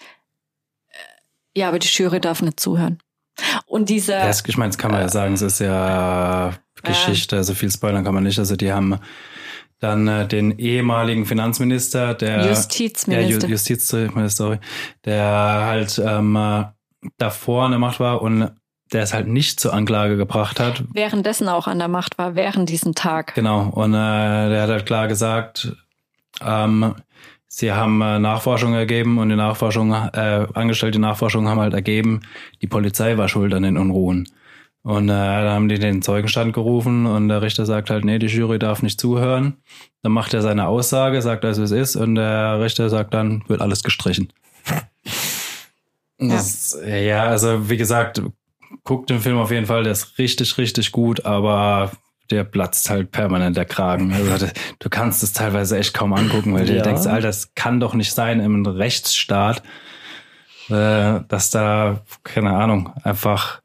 B: äh, ja, aber die Jury darf nicht zuhören. Und dieser.
A: Ja, ich meine, das kann man ja sagen, es ist ja Geschichte, äh, so viel spoilern kann man nicht. Also die haben dann äh, den ehemaligen Finanzminister, der
B: Justizminister,
A: ja, Justizminister, sorry, der halt ähm, davor an der Macht war und der es halt nicht zur Anklage gebracht hat.
B: Währenddessen auch an der Macht war, während diesem Tag.
A: Genau. Und äh, der hat halt klar gesagt, ähm, sie haben äh, Nachforschung ergeben und die Nachforschung, äh, angestellte Nachforschung haben halt ergeben, die Polizei war schuld an den Unruhen. Und äh, dann haben die den Zeugenstand gerufen und der Richter sagt halt, nee, die Jury darf nicht zuhören. Dann macht er seine Aussage, sagt, dass es ist und der Richter sagt dann, wird alles gestrichen. Das, ja. ja, also wie gesagt, guckt den Film auf jeden Fall, der ist richtig, richtig gut, aber der platzt halt permanent der Kragen. Also du kannst es teilweise echt kaum angucken, weil ja. du denkst, Alter, das kann doch nicht sein im Rechtsstaat, äh, dass da, keine Ahnung, einfach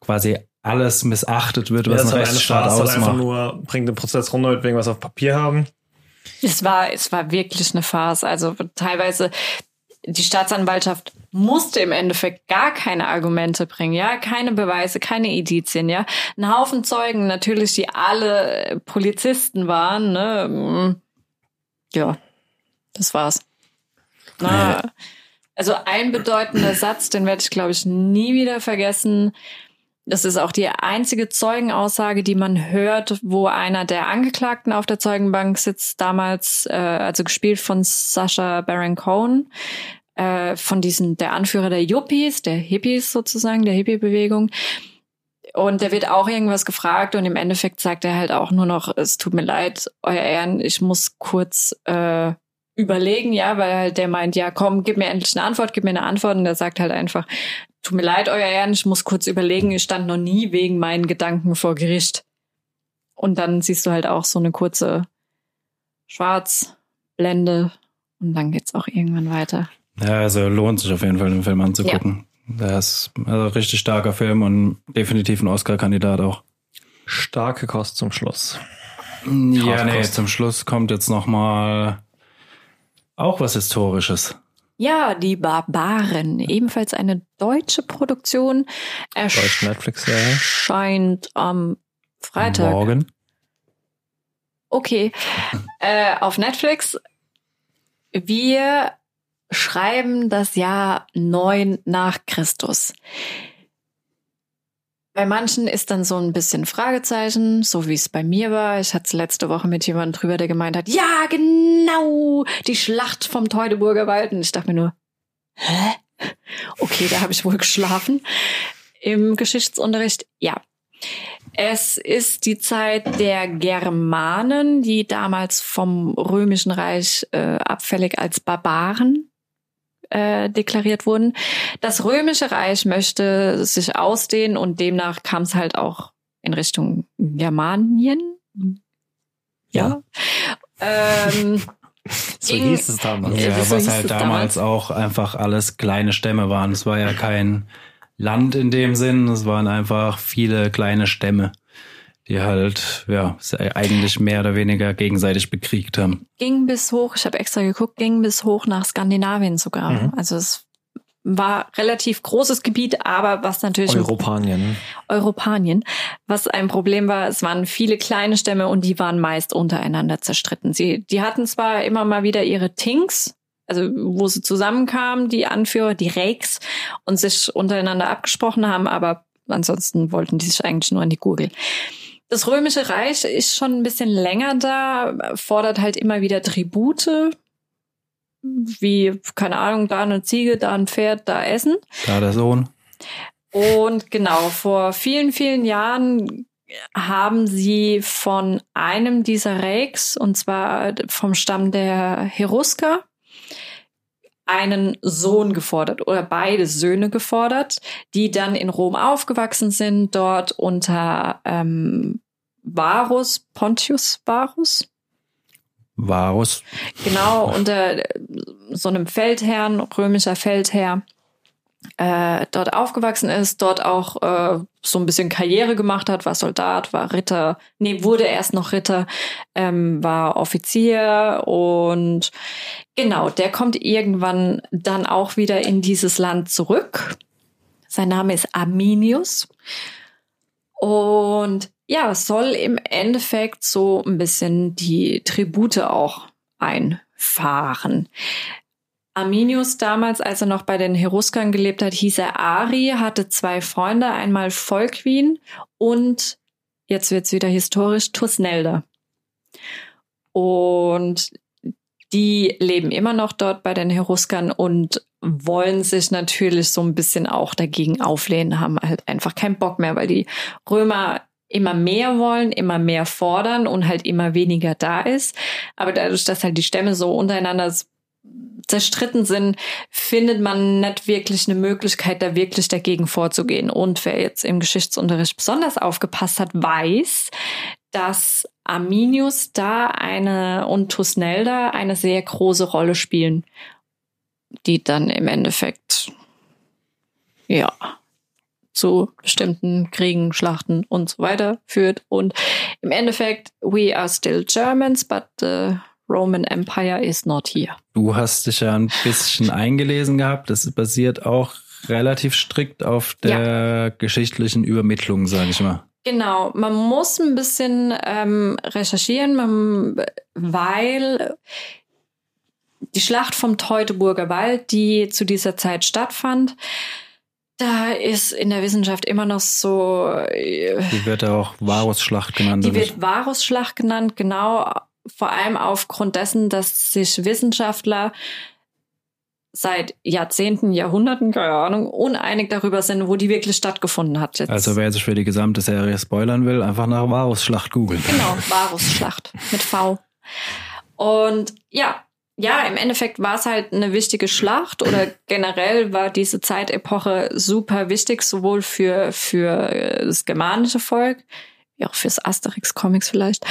A: quasi alles missachtet wird, was ja, ein Rechtsstaat ausmacht. Halt einfach
C: nur bringt den Prozess runter, wegen was auf Papier haben.
B: Es war, es war wirklich eine Farce. Also teilweise die Staatsanwaltschaft musste im Endeffekt gar keine Argumente bringen, ja, keine Beweise, keine Indizien, ja. Ein Haufen Zeugen, natürlich, die alle Polizisten waren, ne. Mm. Ja, das war's. Na, also ein bedeutender Satz, den werde ich, glaube ich, nie wieder vergessen. Das ist auch die einzige Zeugenaussage, die man hört, wo einer der Angeklagten auf der Zeugenbank sitzt, damals, äh, also gespielt von Sascha Baron Cohen. äh, von diesen, der Anführer der Yuppies, der Hippies sozusagen, der Hippie-Bewegung. Und der wird auch irgendwas gefragt und im Endeffekt sagt er halt auch nur noch, es tut mir leid, euer Ehren, ich muss kurz äh, überlegen, ja, weil halt der meint, ja, komm, gib mir endlich eine Antwort, gib mir eine Antwort. Und der sagt halt einfach, tut mir leid, euer Ehren, ich muss kurz überlegen, ich stand noch nie wegen meinen Gedanken vor Gericht. Und dann siehst du halt auch so eine kurze Schwarzblende und dann geht's auch irgendwann weiter.
A: Ja, also lohnt sich auf jeden Fall, den Film anzugucken. Ja. Der ist also richtig starker Film und definitiv ein Oscar-Kandidat auch.
C: Starke Kost zum Schluss.
A: Ja, nee, zum Schluss kommt jetzt noch mal auch was Historisches.
B: Ja, die Barbaren, ebenfalls eine deutsche Produktion,
C: Deutsche Netflix-Serie.
B: erscheint am Freitag.
A: Morgen.
B: Okay, äh, auf Netflix. Wir schreiben das Jahr 9 nach Christus. Bei manchen ist dann so ein bisschen Fragezeichen, so wie es bei mir war. Ich hatte es letzte Woche mit jemandem drüber, der gemeint hat, ja, genau, die Schlacht vom Teutoburger Wald. Und ich dachte mir nur, hä? Okay, da habe ich wohl geschlafen im Geschichtsunterricht. Ja. Es ist die Zeit der Germanen, die damals vom Römischen Reich äh, abfällig als Barbaren äh, deklariert wurden. Das Römische Reich möchte sich ausdehnen und demnach kam es halt auch in Richtung Germanien. Ja. Ähm,
C: So
B: Ging-
C: hieß es damals.
B: Ja,
A: Ja,
B: so
A: was halt
B: es
A: damals
B: damals.
A: auch einfach alles kleine Stämme waren. Es war ja kein Land in dem Sinn, es waren einfach viele kleine Stämme, die halt, ja, eigentlich mehr oder weniger gegenseitig bekriegt haben.
B: ging bis hoch, ich habe extra geguckt, ging bis hoch nach Skandinavien sogar.
C: Mhm.
B: Also es war relativ großes Gebiet, aber was natürlich
C: Europanien.
B: Europanien. Was ein Problem war, es waren viele kleine Stämme und die waren meist untereinander zerstritten. Sie, die hatten zwar immer mal wieder ihre Tings, also wo sie zusammenkamen, die Anführer, die Reichs, und sich untereinander abgesprochen haben, aber ansonsten wollten die sich eigentlich nur an die Gurgel. Das Römische Reich ist schon ein bisschen länger da, fordert halt immer wieder Tribute, wie, keine Ahnung, da eine Ziege, da ein Pferd, da Essen.
A: Da der Sohn.
B: Und genau, vor vielen, vielen Jahren haben sie von einem dieser Reichs, und zwar vom Stamm der Herusker, einen Sohn gefordert oder beide Söhne gefordert, die dann in Rom aufgewachsen sind, dort unter ähm, Varus, Pontius Varus,
A: Varus.
B: genau unter so einem Feldherrn, römischer Feldherr, äh, dort aufgewachsen ist, dort auch äh, so ein bisschen Karriere gemacht hat, war Soldat, war Ritter, nee, wurde erst noch Ritter, ähm, war Offizier und genau, der kommt irgendwann dann auch wieder in dieses Land zurück. Sein Name ist Arminius. Und ja, soll im Endeffekt so ein bisschen die Tribute auch einfahren. Arminius damals, als er noch bei den Heruskern gelebt hat, hieß er Ari, hatte zwei Freunde, einmal Volkwin und jetzt wird's wieder historisch, Tusnelda. Und die leben immer noch dort bei den Heruskern und wollen sich natürlich so ein bisschen auch dagegen auflehnen, haben halt einfach keinen Bock mehr, weil die Römer immer mehr wollen, immer mehr fordern und halt immer weniger da ist. Aber dadurch, dass halt die Stämme so untereinander zerstritten sind, findet man nicht wirklich eine Möglichkeit, da wirklich dagegen vorzugehen. Und wer jetzt im Geschichtsunterricht besonders aufgepasst hat, weiß, dass Arminius da eine und Tusnelda eine sehr große Rolle spielen, die dann im Endeffekt ja zu bestimmten Kriegen, Schlachten und so weiter führt. Und im Endeffekt, we are still Germans, but the Roman Empire is not here.
A: Du hast dich ja ein bisschen eingelesen gehabt. Das basiert auch relativ strikt auf der geschichtlichen Übermittlung, sage ich mal.
B: Genau, man muss ein bisschen ähm, recherchieren, man, weil die Schlacht vom Teutoburger Wald, die zu dieser Zeit stattfand, da ist in der Wissenschaft immer noch so. äh,
A: Die wird ja auch Varusschlacht genannt.
B: Die wird Varusschlacht genannt, genau, vor allem aufgrund dessen, dass sich Wissenschaftler seit Jahrzehnten, Jahrhunderten, keine Ahnung, uneinig darüber sind, wo die wirklich stattgefunden hat.
A: Jetzt. Also wer sich für die gesamte Serie spoilern will, einfach nach Varus-Schlacht googeln.
B: Genau, Varus-Schlacht mit V. Und ja, ja, im Endeffekt war es halt eine wichtige Schlacht oder generell war diese Zeitepoche super wichtig, sowohl für, für das germanische Volk, wie auch fürs Asterix-Comics vielleicht,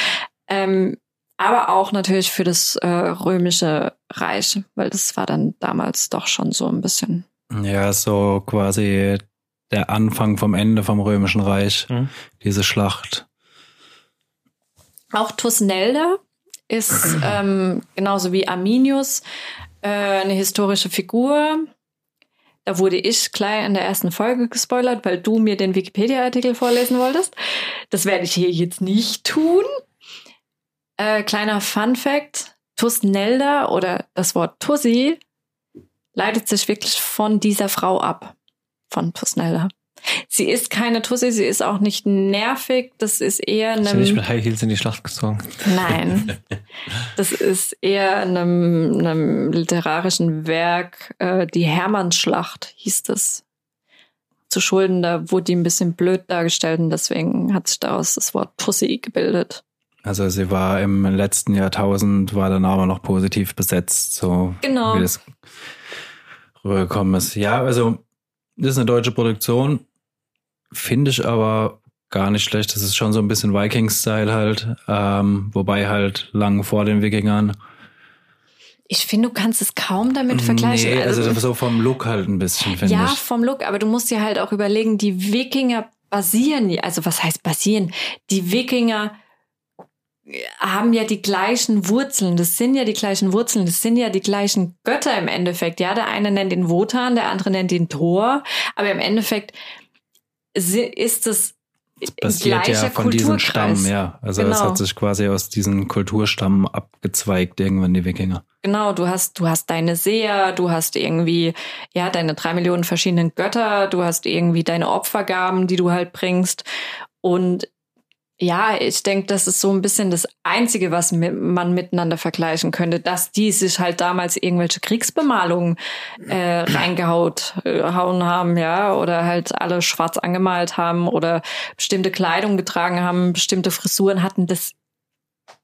B: ähm, aber auch natürlich für das äh, römische Reich, weil das war dann damals doch schon so ein bisschen.
A: Ja, so quasi der Anfang vom Ende vom römischen Reich, mhm. diese Schlacht.
B: Auch Tusnelda ist ähm, genauso wie Arminius äh, eine historische Figur. Da wurde ich gleich in der ersten Folge gespoilert, weil du mir den Wikipedia-Artikel vorlesen wolltest. Das werde ich hier jetzt nicht tun. Äh, kleiner Fun Fact. Tusnelda oder das Wort Tussi leitet sich wirklich von dieser Frau ab. Von Tusnelda. Sie ist keine Tussi, sie ist auch nicht nervig. Das ist eher einem. Ist
C: nicht mit High Heels in die Schlacht gezogen?
B: Nein. Das ist eher einem, einem literarischen Werk. Äh, die Hermannschlacht hieß das. Zu Schulden, da wurde die ein bisschen blöd dargestellt und deswegen hat sich daraus das Wort Tussi gebildet.
A: Also sie war im letzten Jahrtausend, war dann aber noch positiv besetzt, so
B: genau.
A: wie das rübergekommen ist. Ja, also das ist eine deutsche Produktion, finde ich aber gar nicht schlecht. Das ist schon so ein bisschen Viking-Style halt, ähm, wobei halt lang vor den Wikingern.
B: Ich finde, du kannst es kaum damit vergleichen.
A: Nee, also, also so vom Look halt ein bisschen, finde
B: ja,
A: ich.
B: Ja, vom Look, aber du musst dir halt auch überlegen, die Wikinger basieren, also was heißt basieren? Die Wikinger haben ja die gleichen Wurzeln. Das sind ja die gleichen Wurzeln. Das sind ja die gleichen Götter im Endeffekt. Ja, der eine nennt ihn Wotan, der andere nennt ihn Thor. Aber im Endeffekt ist es
A: basiert ja von diesem Stamm, ja. Also genau. es hat sich quasi aus diesem Kulturstamm abgezweigt, irgendwann die Wikinger.
B: Genau, du hast, du hast deine Seher, du hast irgendwie, ja, deine drei Millionen verschiedenen Götter, du hast irgendwie deine Opfergaben, die du halt bringst. Und ja, ich denke, das ist so ein bisschen das Einzige, was man miteinander vergleichen könnte, dass die sich halt damals irgendwelche Kriegsbemalungen äh, reingehaut äh, hauen haben, ja, oder halt alle schwarz angemalt haben oder bestimmte Kleidung getragen haben, bestimmte Frisuren hatten. Das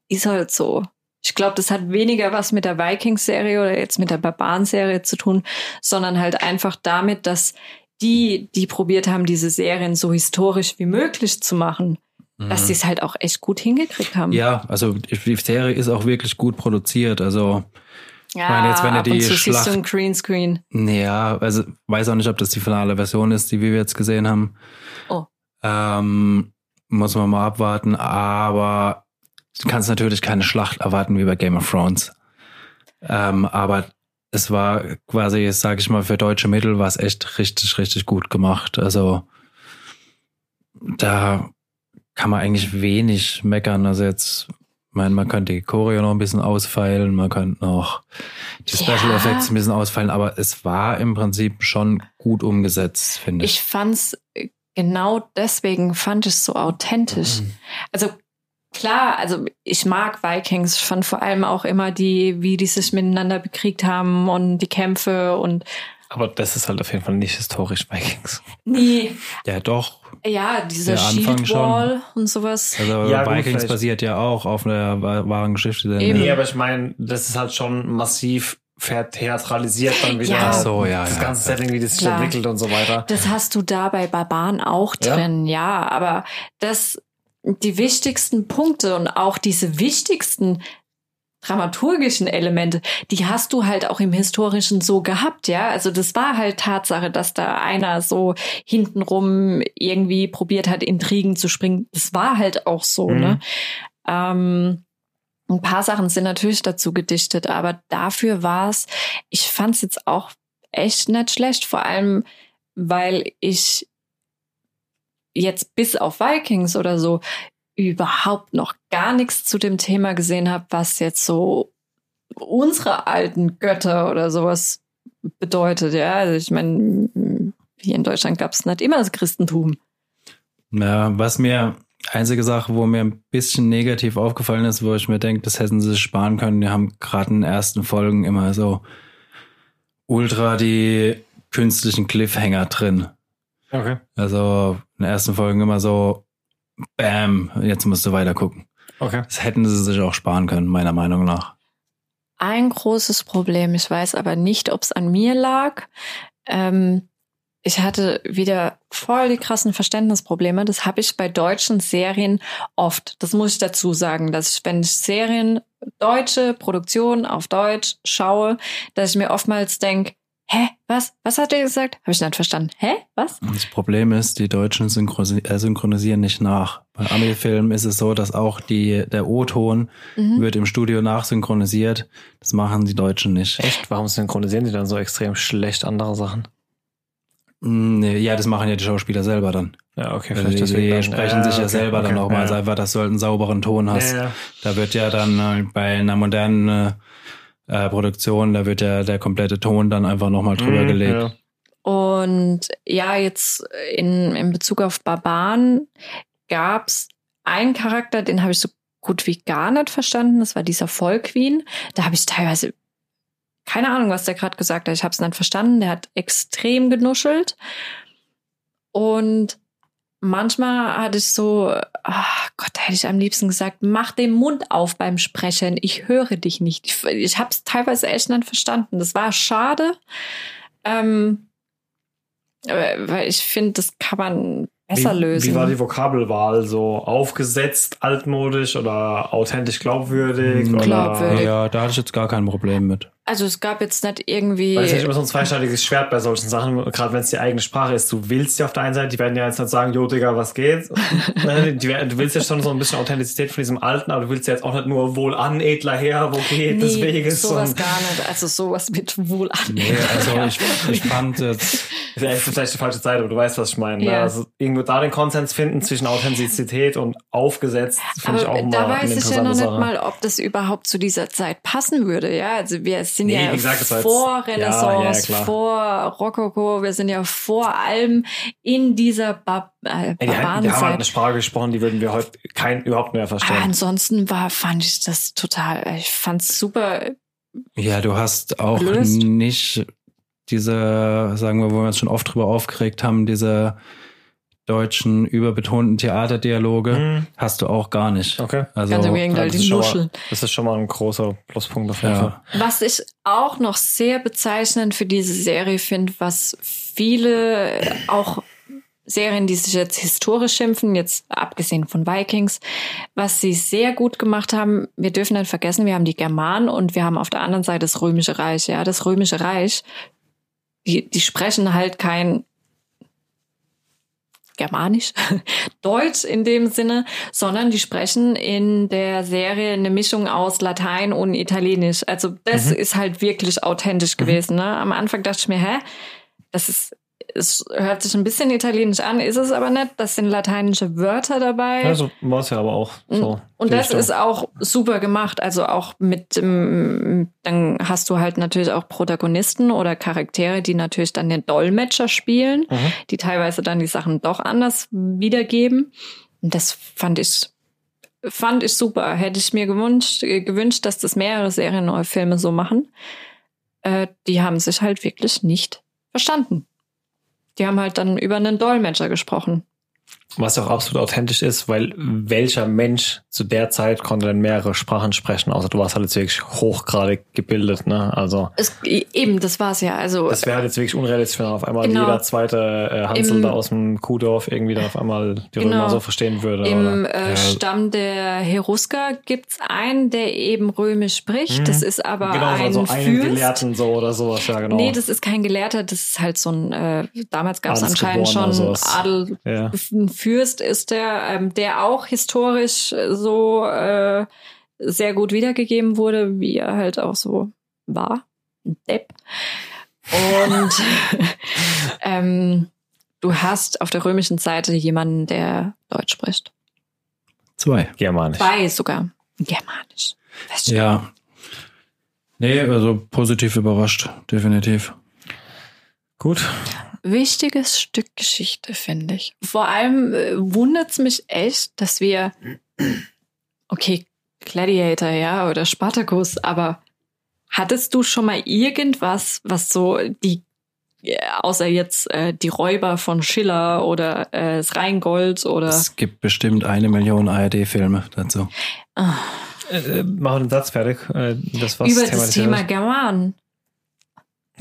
B: ist halt so. Ich glaube, das hat weniger was mit der Vikings-Serie oder jetzt mit der Barbaren-Serie zu tun, sondern halt einfach damit, dass die, die probiert haben, diese Serien so historisch wie möglich zu machen dass sie es halt auch echt gut hingekriegt haben.
A: Ja, also die Serie ist auch wirklich gut produziert. Also
B: ja, ich meine, jetzt wenn du die Schlacht, siehst du Greenscreen.
A: Ja, also weiß auch nicht, ob das die finale Version ist, die wir jetzt gesehen haben.
B: Oh.
A: Ähm, muss man mal abwarten. Aber du kannst natürlich keine Schlacht erwarten wie bei Game of Thrones. Ähm, aber es war quasi, sag ich mal, für deutsche Mittel war es echt richtig, richtig gut gemacht. Also da kann man eigentlich wenig meckern. Also jetzt, ich meine, man könnte die Choreo noch ein bisschen ausfeilen, man könnte noch die Special ja. Effects ein bisschen ausfeilen, aber es war im Prinzip schon gut umgesetzt, finde ich.
B: Ich fand's genau deswegen fand ich es so authentisch. Mhm. Also klar, also ich mag Vikings, ich fand vor allem auch immer die, wie die sich miteinander bekriegt haben und die Kämpfe und
C: aber das ist halt auf jeden Fall nicht historisch Vikings.
B: Nee.
A: Ja, doch.
B: Ja, dieser Shield Wall und sowas.
A: Also
C: ja,
A: Vikings gut, basiert ja auch auf einer wahren Geschichte.
C: Nee, aber ich meine, das ist halt schon massiv vertheatralisiert dann wieder.
A: Ja. so, ja,
C: das
A: ja,
C: ganze Setting, wie das sich entwickelt und so weiter.
B: Das hast du da bei Barbaren auch drin, ja, ja aber das die wichtigsten Punkte und auch diese wichtigsten dramaturgischen Elemente, die hast du halt auch im Historischen so gehabt, ja. Also das war halt Tatsache, dass da einer so hintenrum irgendwie probiert hat, Intrigen zu springen. Das war halt auch so, mhm. ne? Ähm, ein paar Sachen sind natürlich dazu gedichtet, aber dafür war es, ich fand es jetzt auch echt nicht schlecht, vor allem, weil ich jetzt bis auf Vikings oder so überhaupt noch gar nichts zu dem Thema gesehen habe, was jetzt so unsere alten Götter oder sowas bedeutet. Ja, also ich meine, hier in Deutschland gab es nicht immer das Christentum.
A: Ja, was mir einzige Sache, wo mir ein bisschen negativ aufgefallen ist, wo ich mir denke, das hätten sie sich sparen können. Die haben gerade in den ersten Folgen immer so ultra die künstlichen Cliffhanger drin.
C: Okay.
A: Also in den ersten Folgen immer so, bam, jetzt musst du weiter gucken.
C: Okay.
A: Das hätten sie sich auch sparen können, meiner Meinung nach.
B: Ein großes Problem, ich weiß aber nicht, ob es an mir lag. Ähm, ich hatte wieder voll die krassen Verständnisprobleme. Das habe ich bei deutschen Serien oft. Das muss ich dazu sagen, dass ich, wenn ich Serien, deutsche Produktionen auf Deutsch schaue, dass ich mir oftmals denke, hä, was? Was hat er gesagt? Habe ich nicht verstanden. Hä? Was?
A: Das Problem ist, die Deutschen äh, synchronisieren nicht nach. Bei Ami-Filmen ist es so, dass auch die, der O-Ton
B: Mhm.
A: wird im Studio nachsynchronisiert. Das machen die Deutschen nicht.
C: Echt? Warum synchronisieren die dann so extrem schlecht andere Sachen?
A: Mm, Nee, ja, das machen ja die Schauspieler selber dann.
C: Ja, okay,
A: Also die, die
C: dann.
A: sprechen sich ja
C: okay,
A: selber
C: okay,
A: dann auch mal.
C: ja.
A: Also einfach, dass du halt einen sauberen Ton hast.
C: Ja, ja.
A: Da wird ja dann äh, bei einer modernen äh, Produktion, da wird ja der komplette Ton dann einfach nochmal drüber
C: Mhm,
A: gelegt.
C: ja.
B: Und ja, jetzt in, in Bezug auf Barbaren gab's einen Charakter, den habe ich so gut wie gar nicht verstanden. Das war dieser Vollqueen. Da habe ich teilweise keine Ahnung, was der gerade gesagt hat. Ich habe es nicht verstanden. Der hat extrem genuschelt. Und manchmal hatte ich so, ach Gott, da hätte ich am liebsten gesagt, mach den Mund auf beim Sprechen. Ich höre dich nicht. Ich, ich habe es teilweise echt nicht verstanden. Das war schade. Ähm, äh, weil ich finde, das kann man besser
C: wie,
B: lösen.
C: Wie war die Vokabelwahl? So aufgesetzt, altmodisch oder authentisch glaubwürdig? Oder?
B: Glaubwürdig.
A: Ja, da hatte ich jetzt gar kein Problem mit.
B: Also es gab jetzt nicht irgendwie.
C: Weil es ist nicht immer so ein zweischneidiges Schwert bei solchen Sachen, gerade wenn es die eigene Sprache ist. Du willst ja auf der einen Seite, die werden ja jetzt nicht sagen, jo Digga, was geht? Ne, du willst ja schon so ein bisschen Authentizität von diesem Alten, aber du willst ja jetzt auch nicht nur wohl an, edler Herr, wo geht
B: nee,
C: des Weges.
B: sowas gar nicht. Also sowas mit wohl an.
A: Nee, also ich, ich fand jetzt,
C: Ja, ist vielleicht die falsche Zeit, aber du weißt, was ich meine. Ne?
B: Ja.
C: Also irgendwo da den Konsens finden zwischen Authentizität und aufgesetzt, finde ich auch mal
B: da weiß ich ja noch nicht
C: Sache.
B: mal, ob das überhaupt zu dieser Zeit passen würde. Ja, also wir sind
C: Nee,
B: ja
C: wie gesagt,
B: vor
C: Ja,
B: Renaissance,
C: ja, klar.
B: vor Rokoko, wir sind ja vor allem in dieser Bar äh,
C: Ey, die, haben- die haben halt eine. Sprache gesprochen, die würden wir heute kein überhaupt mehr
B: Ah,
C: verstehen.
B: ansonsten war, fand ich das total, ich fand's super.
A: ja, du hast auch
B: Gelöst.
A: nicht diese, sagen wir, wo wir uns schon oft drüber aufgeregt haben, diese deutschen überbetonten Theaterdialoge,
C: Hm,
A: hast du auch gar nicht.
C: okay.
A: Also,
B: Ganz im Gegenteil,
C: das ist
B: die
C: schon mal-
B: Nuscheln.
C: Das ist schon mal ein großer Pluspunkt auf jeden Fall.
B: Was ich auch noch sehr bezeichnend für diese Serie finde, was viele auch Serien, die sich jetzt historisch schimpfen, jetzt abgesehen von Vikings, was sie sehr gut gemacht haben, wir dürfen nicht vergessen, wir haben die Germanen und wir haben auf der anderen Seite das Römische Reich. Ja, das Römische Reich, die, die sprechen halt kein Germanisch, Deutsch in dem Sinne, sondern die sprechen in der Serie eine Mischung aus Latein und Italienisch. Also das
C: Mhm.
B: ist halt wirklich authentisch gewesen. Ne? Am Anfang dachte ich mir, hä, das ist, es hört sich ein bisschen italienisch an, ist es aber nicht. Das sind lateinische Wörter dabei.
C: Ja, so war es ja aber auch. So,
B: Und
C: die
B: das
C: Richtung.
B: ist auch super gemacht. Also auch mit, ähm, dann hast du halt natürlich auch Protagonisten oder Charaktere, die natürlich dann den Dolmetscher spielen,
C: Mhm.
B: die teilweise dann die Sachen doch anders wiedergeben. Und das fand ich, fand ich super. Hätte ich mir gewünscht, äh, gewünscht, dass das mehrere Serien oder Filme so machen. Äh, die haben sich halt wirklich nicht verstanden. Die haben halt dann über einen Dolmetscher gesprochen.
C: Was auch absolut authentisch ist, weil welcher Mensch zu der Zeit konnte denn mehrere Sprachen sprechen, außer du warst halt jetzt wirklich hochgradig gebildet, ne? Also
B: Es, eben, das war's ja. Also
C: das wäre halt jetzt wirklich unrealistisch, wenn auf einmal
B: Genau.
C: jeder zweite äh, Hansel
B: Im-
C: da aus dem Kuhdorf irgendwie dann auf einmal die
B: Genau.
C: Römer so verstehen würde.
B: Im
C: oder?
B: äh,
A: Ja.
B: Stamm der Herusker gibt's einen, der eben römisch spricht.
C: Mhm.
B: Das ist aber
C: genau,
B: ein
C: so einen
B: Fürst.
C: Gelehrten so oder sowas, ja genau.
B: Nee, das ist kein Gelehrter, das ist halt so ein, äh, damals gab's anscheinend
C: Adelsgeborener,
B: schon. Adel,
C: ja.
B: Ein Fürst ist der, ähm, der auch historisch äh, so äh, sehr gut wiedergegeben wurde, wie er halt auch so war. Ein Depp. Und ähm, du hast auf der römischen Seite jemanden, der Deutsch spricht.
A: Zwei.
C: Germanisch.
B: Zwei sogar. Germanisch.
A: Ja. Nee, also positiv überrascht, definitiv.
C: Gut.
B: Wichtiges Stück Geschichte, finde ich. Vor allem äh, wundert's mich echt, dass wir, okay, Gladiator, ja, oder Spartacus, aber Hattest du schon mal irgendwas, was so die, äh, außer jetzt äh, die Räuber von Schiller oder äh, das Rheingold oder
A: Es gibt bestimmt eine Million ARD-Filme dazu.
B: ah,
C: Äh, äh, machen wir den Satz fertig. Äh, das was
B: über das
C: thematisiert
B: Thema
C: ist.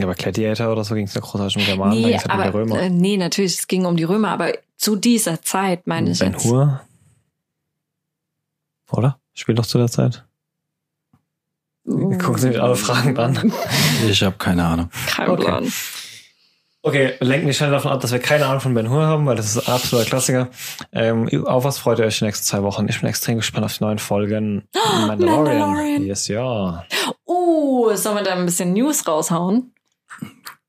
C: Ja, bei Gladiator oder so ging es ja großartig um Germanen,
B: Nee,
C: halt um die
B: aber
C: Römer.
B: äh, nee, natürlich, es ging um die Römer, aber zu dieser Zeit meine ich
C: ben
B: jetzt.
C: Hur. Oder? Spielt doch zu der Zeit.
B: Uh,
C: Gucken Sie mich alle Fragen an.
A: Ich habe keine Ahnung.
B: Kein
C: Okay.
B: Plan.
C: Okay, lenken nicht schnell davon ab, dass wir keine Ahnung von Ben Hur haben, weil das ist ein absoluter Klassiker. Ähm, auf was freut ihr euch die nächsten zwei Wochen? Ich bin extrem gespannt auf die neuen Folgen.
B: Mandalorian.
C: Yes, ja.
B: Uh, sollen wir da ein bisschen News raushauen?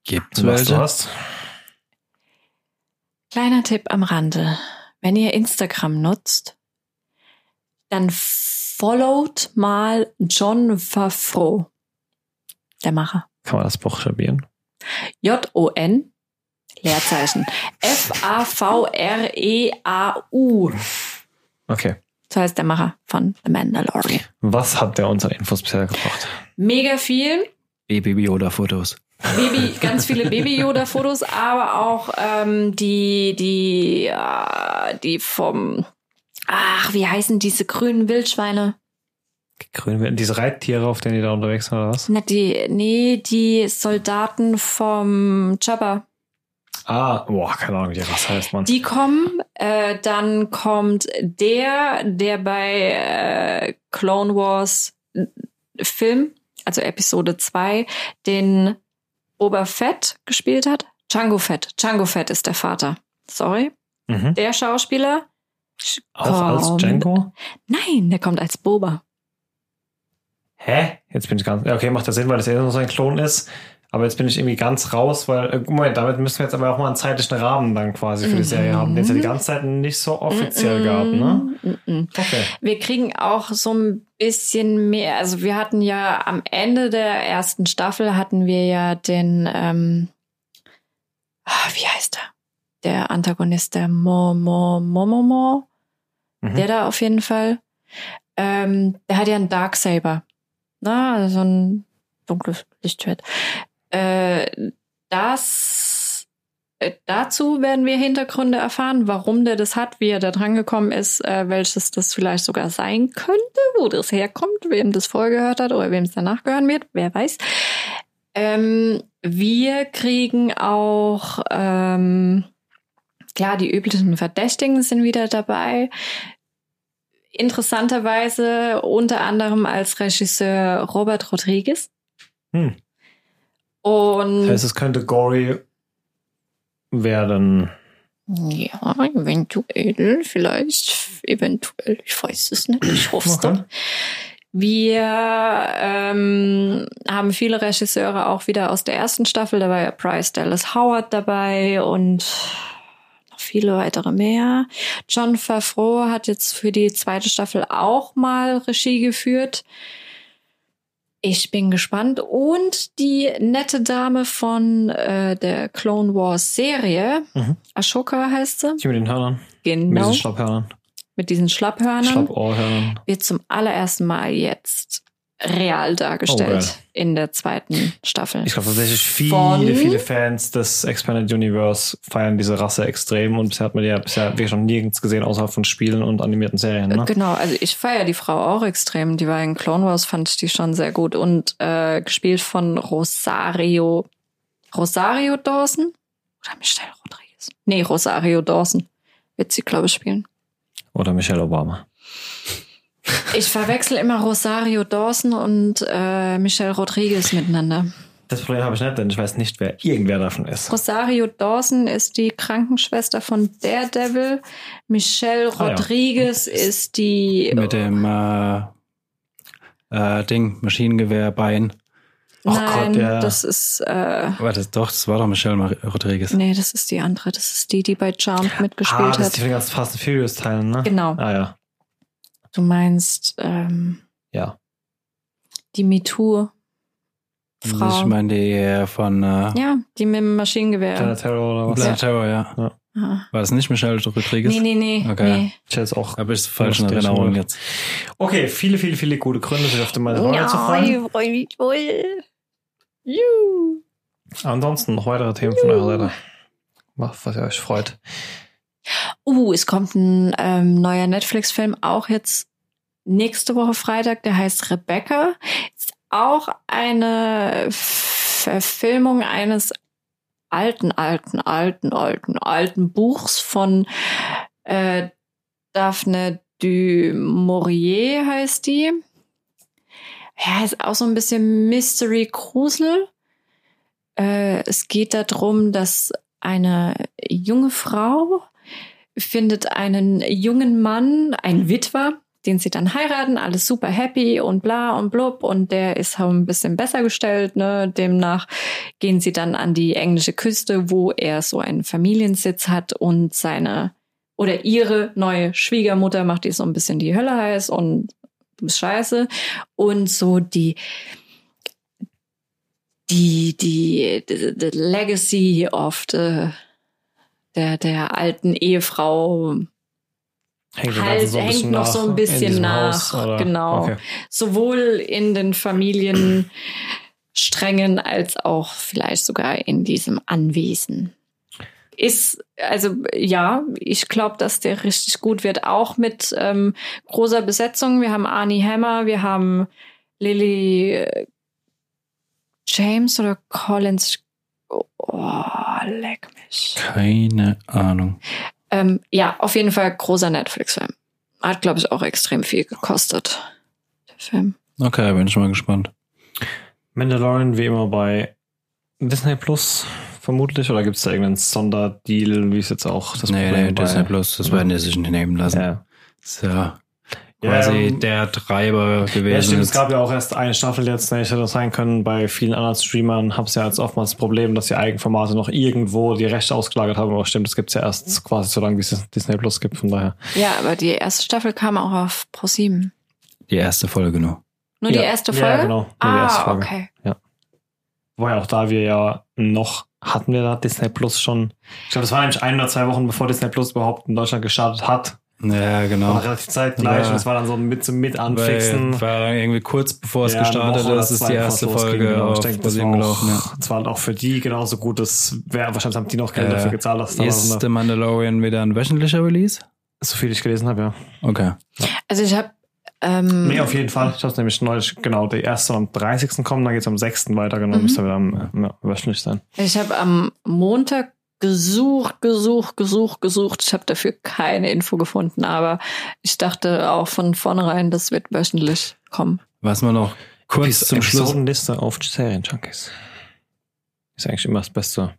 A: Gibt's
C: Du was du
A: welche?
C: hast?
B: Kleiner Tipp am Rande. Wenn ihr Instagram nutzt, dann followt mal John Favreau, der Macher.
C: Kann man das buchstabieren?
B: J-O-N, Leerzeichen. F-A-V-R-E-A-U.
C: Okay.
B: So heißt der Macher von The Mandalorian.
C: Was hat der uns an Infos bisher gebracht?
B: Mega viel.
A: Baby Yoda-Fotos.
B: Baby, ganz viele Baby-Yoda-Fotos, aber auch ähm, die, die, äh, die vom, ach, wie heißen diese grünen Wildschweine?
C: Grün, diese Reittiere, auf denen die da unterwegs sind, oder was?
B: Na, die, nee, die Soldaten vom Jabba.
C: Ah, boah, keine Ahnung, wie die Rasse heißt, man.
B: Die kommen, äh, dann kommt der, der bei äh, Clone Wars Film, also Episode 2, den Boba Fett gespielt hat. Django Fett. Django Fett ist der Vater. Sorry.
C: Mhm.
B: Der Schauspieler.
C: Auch als
B: kommt-
C: Django?
B: Nein, der kommt als Boba.
C: Hä? Jetzt bin ich ganz. Okay, macht das Sinn, weil das ja nur so ein Klon ist. Aber jetzt bin ich irgendwie ganz raus, weil, äh, Moment, damit müssen wir jetzt aber auch mal einen zeitlichen Rahmen dann quasi für die Serie
B: Mhm.
C: haben, den es ja die ganze Zeit nicht so offiziell gab, ne?
B: Mm, mm.
C: Okay.
B: Wir kriegen auch so ein bisschen mehr. Also wir hatten ja am Ende der ersten Staffel hatten wir ja den, ähm, ah, wie heißt er? Der Antagonist, der Mo Mo Mo Mo Mo,
C: Mhm.
B: der da auf jeden Fall. Ähm, der hat ja einen Darksaber, na, also so ein dunkles Lichtschwert. Äh, das äh, Dazu werden wir Hintergründe erfahren, warum der das hat, wie er da dran gekommen ist, äh, welches das vielleicht sogar sein könnte, wo das herkommt, wem das vorgehört hat oder wem es danach gehören wird, wer weiß. Ähm, wir kriegen auch, ähm, klar, die üblichen Verdächtigen sind wieder dabei. Interessanterweise unter anderem als Regisseur Robert Rodriguez.
C: Hm.
B: Und
C: Das heißt, es könnte gory werden.
B: Ja, eventuell, vielleicht, eventuell, ich weiß es nicht, ich hoffe es
C: Okay.
B: doch. Wir ähm, haben viele Regisseure auch wieder aus der ersten Staffel, da war ja Bryce Dallas Howard dabei und noch viele weitere mehr. John Favreau hat jetzt für die zweite Staffel auch mal Regie geführt. Ich bin gespannt. Und die nette Dame von äh, der Clone Wars Serie,
C: Mhm.
B: Ashoka heißt sie,
C: Die mit den Hörnern. Mit
B: genau,
C: diesen Schlapphörnern.
B: mit diesen Schlapphörnern,
C: Schlappohrhörnern.
B: wird zum allerersten Mal jetzt real dargestellt
C: Oh,
B: in der zweiten Staffel.
C: Ich glaube tatsächlich viele,
B: Von-
C: viele Fans des Expanded Universe feiern diese Rasse extrem und bisher hat man die ja bisher wirklich noch nirgends gesehen, außerhalb von Spielen und animierten Serien. Ne?
B: Genau, also ich feiere die Frau auch extrem. Die war in Clone Wars, fand ich die schon sehr gut. Und äh, gespielt von Rosario. Rosario Dawson? Oder Michelle Rodriguez? Nee, Rosario Dawson wird sie, glaube ich, spielen.
C: Oder Michelle Obama.
B: Ich verwechsel immer Rosario Dawson und äh, Michelle Rodriguez miteinander.
C: Das Problem habe ich nicht, denn ich weiß nicht, wer irgendwer davon ist.
B: Rosario Dawson ist die Krankenschwester von Daredevil. Michelle
C: Ah, ja.
B: Rodriguez ist die.
A: Mit dem äh, äh, Ding, Maschinengewehrbein.
C: Ach
B: Nein,
C: Gott, ja.
B: das ist. Äh,
A: Warte, doch, das war doch Michelle Mar Rodriguez.
B: nee, das ist die andere. Das ist die, die bei Charmed
C: Ah,
B: mitgespielt
C: das ist
B: hat.
C: die von den ganzen Fast and Furious Teilen, ne?
B: Genau.
C: Ah ja.
B: Du meinst ähm,
C: Ja.
B: die MeToo-Frau.
A: Ich meine die äh, von äh,
B: ja, die mit dem Maschinengewehr.
C: Planet Terror oder was?
A: Planet Terror, ja.
C: Ja.
B: Ah.
A: War das nicht Michelle Rodriguez?
B: Nee, nee, nee.
A: Okay.
B: nee.
C: Ich hätte es auch.
A: Habe ich falsch in Erinnerung jetzt.
C: Okay, viele, viele, viele gute Gründe, sich auf den Mandalorian zu freuen.
B: ich freue mich voll. Juhu.
C: Ansonsten noch weitere Themen von eurer Seite. Was was ihr euch freut.
B: Uh, es kommt ein ähm, neuer Netflix-Film, auch jetzt nächste Woche Freitag, der heißt Rebecca. Ist auch eine Verfilmung eines alten, alten, alten, alten, alten Buchs von äh, Daphne du Maurier heißt die. Ja, ist auch so ein bisschen Mystery Grusel. Äh, es geht darum, dass eine junge Frau findet einen jungen Mann, ein Witwer, den sie dann heiraten, alles super happy und bla und blub und der ist auch ein bisschen besser gestellt, ne? Demnach gehen sie dann an die englische Küste, wo er so einen Familiensitz hat und seine oder ihre neue Schwiegermutter macht ihr so ein bisschen die Hölle heiß und du bist scheiße und so die die die the, the legacy of the der der alten Ehefrau
C: Hängt,
B: Halt,
C: so
B: hängt noch so ein
C: in
B: bisschen nach,
C: Haus,
B: genau.
C: Okay.
B: sowohl in den Familiensträngen als auch vielleicht sogar in diesem Anwesen. Ist, also ja, ich glaube, dass der richtig gut wird, auch mit ähm, großer Besetzung. Wir haben Arnie Hammer, wir haben Lily äh, James oder Collins. Oh, leck mich.
A: Keine Ahnung.
B: Ähm, ja, auf jeden Fall großer Netflix-Film. Hat, glaube ich, auch extrem viel gekostet. Der Film.
A: Okay, bin ich mal gespannt.
C: Mandalorian wie immer bei Disney Plus vermutlich oder gibt es da irgendeinen Sonderdeal, wie es jetzt auch das
A: nee,
C: Problem
A: nee,
C: bei-
A: Disney Plus, das werden die sich nicht nehmen lassen.
C: Ja.
A: Ja
C: Ja,
A: quasi
C: ähm,
A: der Treiber gewesen.
C: Ja, stimmt, es
A: ist.
C: gab ja auch erst eine Staffel jetzt, hätte das sein können. Bei vielen anderen Streamern haben es ja jetzt oftmals das Problem, dass die Eigenformate noch irgendwo die Rechte ausgelagert haben. Aber stimmt, das gibt's ja erst quasi so lange, wie es Disney Plus gibt. Von daher.
B: Ja, aber die erste Staffel kam auch auf Pro7.
A: die erste Folge nur.
B: Nur
C: ja.
B: die erste Folge?
C: Ja, genau. Nur
B: Ah,
C: die erste Folge.
B: okay.
C: Wobei auch da wir ja noch, hatten wir da Disney Plus schon. Ich glaube, das war nämlich ein oder zwei Wochen, bevor Disney Plus überhaupt in Deutschland gestartet hat.
A: Ja, genau.
C: War relativ zeitgleich
A: Ja.
C: und es war dann so mit zum mit anfixen.
A: Weil, war irgendwie kurz bevor es
C: Ja,
A: gestartet ist, ist die erste Folge
C: genau.
A: auf
C: ich denke, das, war
A: gelaufen. Ja.
C: auch, das war auch für die genauso gut. Das wäre wahrscheinlich haben die noch Geld
A: Äh,
C: dafür gezahlt, dass da
A: Ist The Mandalorian wieder ein wöchentlicher Release?
C: so viel ich gelesen habe, ja.
A: Okay.
B: Also ich habe ähm,
C: Nee, auf jeden Fall. Ich habe nämlich neulich, genau, der erste am 30. kommen, dann geht's am 6. weiter, genau,
B: Mhm.
C: müsste wieder am, ja, wöchentlich sein.
B: ich habe am Montag gesucht, gesucht, gesucht, gesucht. Ich habe dafür keine Info gefunden, aber ich dachte auch von vornherein, das wird wöchentlich kommen.
A: Was wir noch kurz zum Schluss.
C: Episodenliste auf Serien-Junkies. Ist eigentlich immer das beste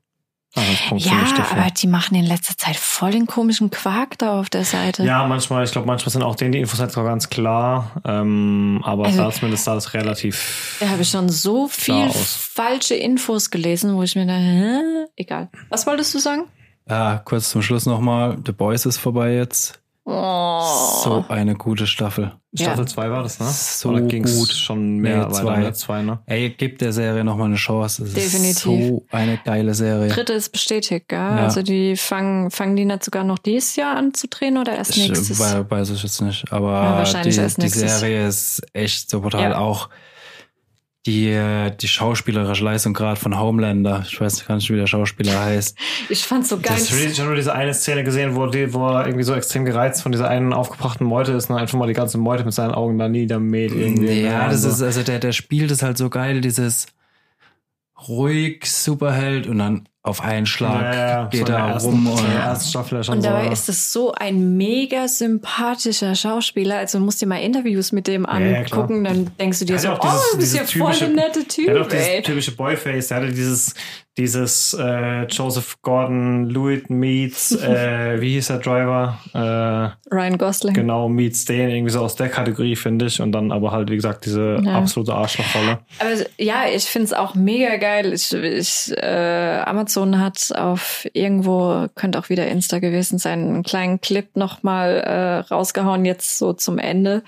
B: Ja,
C: mich dafür.
B: aber die machen in letzter Zeit voll den komischen Quark da auf der Seite.
C: Ja, manchmal, ich glaube, manchmal sind auch denen die Infos jetzt auch ganz klar. Ähm, aber
B: Also-
C: da zumindest sah es relativ.
B: Da habe ich schon so viel falsche Infos gelesen, wo ich mir dachte, hä? egal. Was wolltest du sagen?
A: Ja, kurz zum Schluss nochmal. The Boys ist vorbei jetzt.
B: Oh.
A: So eine gute Staffel.
C: Staffel
B: Ja.
C: 2 war das, ne?
A: So
C: Oder ging's
A: gut.
C: schon mehr
A: Nee,
C: weiter?
A: zwei.
C: Ne? Zwei, ne?
A: Ey, gebt der Serie nochmal eine Chance. Es
B: Definitiv.
A: ist so eine geile Serie.
B: Dritte ist bestätigt, gell?
A: Ja.
B: Also die fangen, fangen die nicht sogar noch dieses Jahr an zu drehen oder erst
A: Ich
B: nächstes?
A: wei- weiß ich jetzt nicht,
B: Ja,
A: aber
B: wahrscheinlich
A: die,
B: erst
A: die. Serie ist echt so brutal.
B: Ja.
A: Auch die, äh, die schauspielerische Leistung gerade von Homelander. Ich weiß gar nicht, wie der Schauspieler heißt.
B: Ich fand's so geil.
C: Das ich habe nur diese eine Szene gesehen, wo, die, wo er irgendwie so extrem gereizt von dieser einen aufgebrachten Meute ist und einfach mal die ganze Meute mit seinen Augen da niedermäht. Irgendwie.
A: Ja, das ist, also der, der spielt es halt so geil, dieses ruhig Superheld und dann auf einen Schlag
C: Ja, ja,
A: geht er
C: ersten-
A: rum und
C: ja
B: Und
C: so.
B: dabei ist es so ein mega sympathischer Schauspieler. Also du musst dir mal Interviews mit dem
C: Ja, ja,
B: angucken, dann denkst du dir so,
C: ja auch
B: oh,
C: dieses-
B: du bist ja
C: dieses
B: voll der nette Typ,
C: Er hat auch dieses typische Boyface. Er hatte dieses, dieses äh, Joseph Gordon Lewitt meets, äh, wie hieß der Driver? Äh,
B: Ryan Gosling.
C: genau, meets den, irgendwie so aus der Kategorie, finde ich. Und dann aber halt, wie gesagt, diese
B: Ja.
C: absolute Arschlochrolle.
B: Aber ja, ich find's auch mega geil. Ich, ich, äh, Amazon hat auf irgendwo, könnte auch wieder Insta gewesen sein, einen kleinen Clip nochmal äh, rausgehauen, jetzt so zum Ende,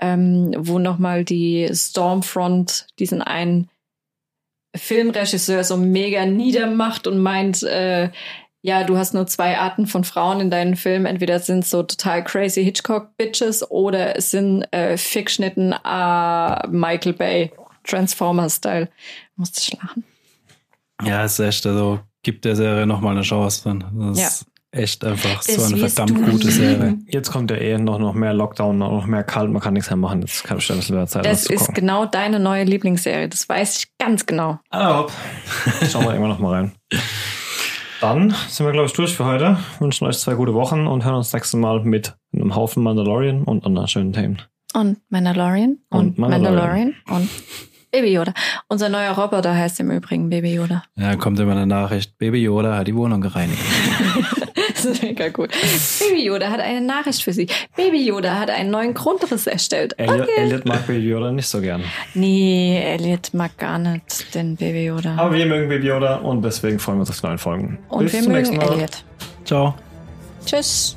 B: ähm, wo nochmal die Stormfront diesen einen Filmregisseur so mega niedermacht und meint, äh, ja, du hast nur zwei Arten von Frauen in deinen Filmen. Entweder sind so total crazy Hitchcock-Bitches oder es sind äh, Fickschnitten äh, Michael Bay, Transformer-Style. Musste ich lachen.
A: Ja, ist echt, also gibt der Serie nochmal eine Chance dann. Das
B: Ja.
A: ist echt einfach
B: Das
A: so eine verdammt gute Serie.
B: lieben.
C: Jetzt kommt ja eh noch, noch mehr Lockdown, noch mehr kalt, man kann nichts mehr machen. Jetzt kann bestimmt ein bisschen mehr Zeit,
B: Das ist genau deine neue Lieblingsserie. Das weiß ich ganz genau.
C: Hopp. Schauen wir immer noch mal rein. Dann sind wir, glaube ich, durch für heute. Wünschen euch zwei gute Wochen und hören uns nächstes Mal mit einem Haufen Mandalorian und anderen schönen Themen.
B: Und Mandalorian und,
C: Und Mandalorian.
B: Mandalorian und Baby Yoda. Unser neuer Roboter heißt im Übrigen Baby Yoda.
A: Ja, kommt immer eine Nachricht, Baby Yoda hat die Wohnung gereinigt.
B: Das ist mega gut. Baby Yoda hat eine Nachricht für Sie. Baby Yoda hat einen neuen Grundriss erstellt.
C: Elliot,
B: Okay.
C: Elliot mag Baby Yoda nicht so gern.
B: Nee, Elliot mag gar nicht den Baby Yoda.
C: Aber wir mögen Baby Yoda und deswegen freuen wir uns auf die neuen Folgen.
B: Und
C: Bis
B: wir
C: zum
B: mögen
C: nächsten Mal.
B: Elliot.
A: Ciao.
B: Tschüss.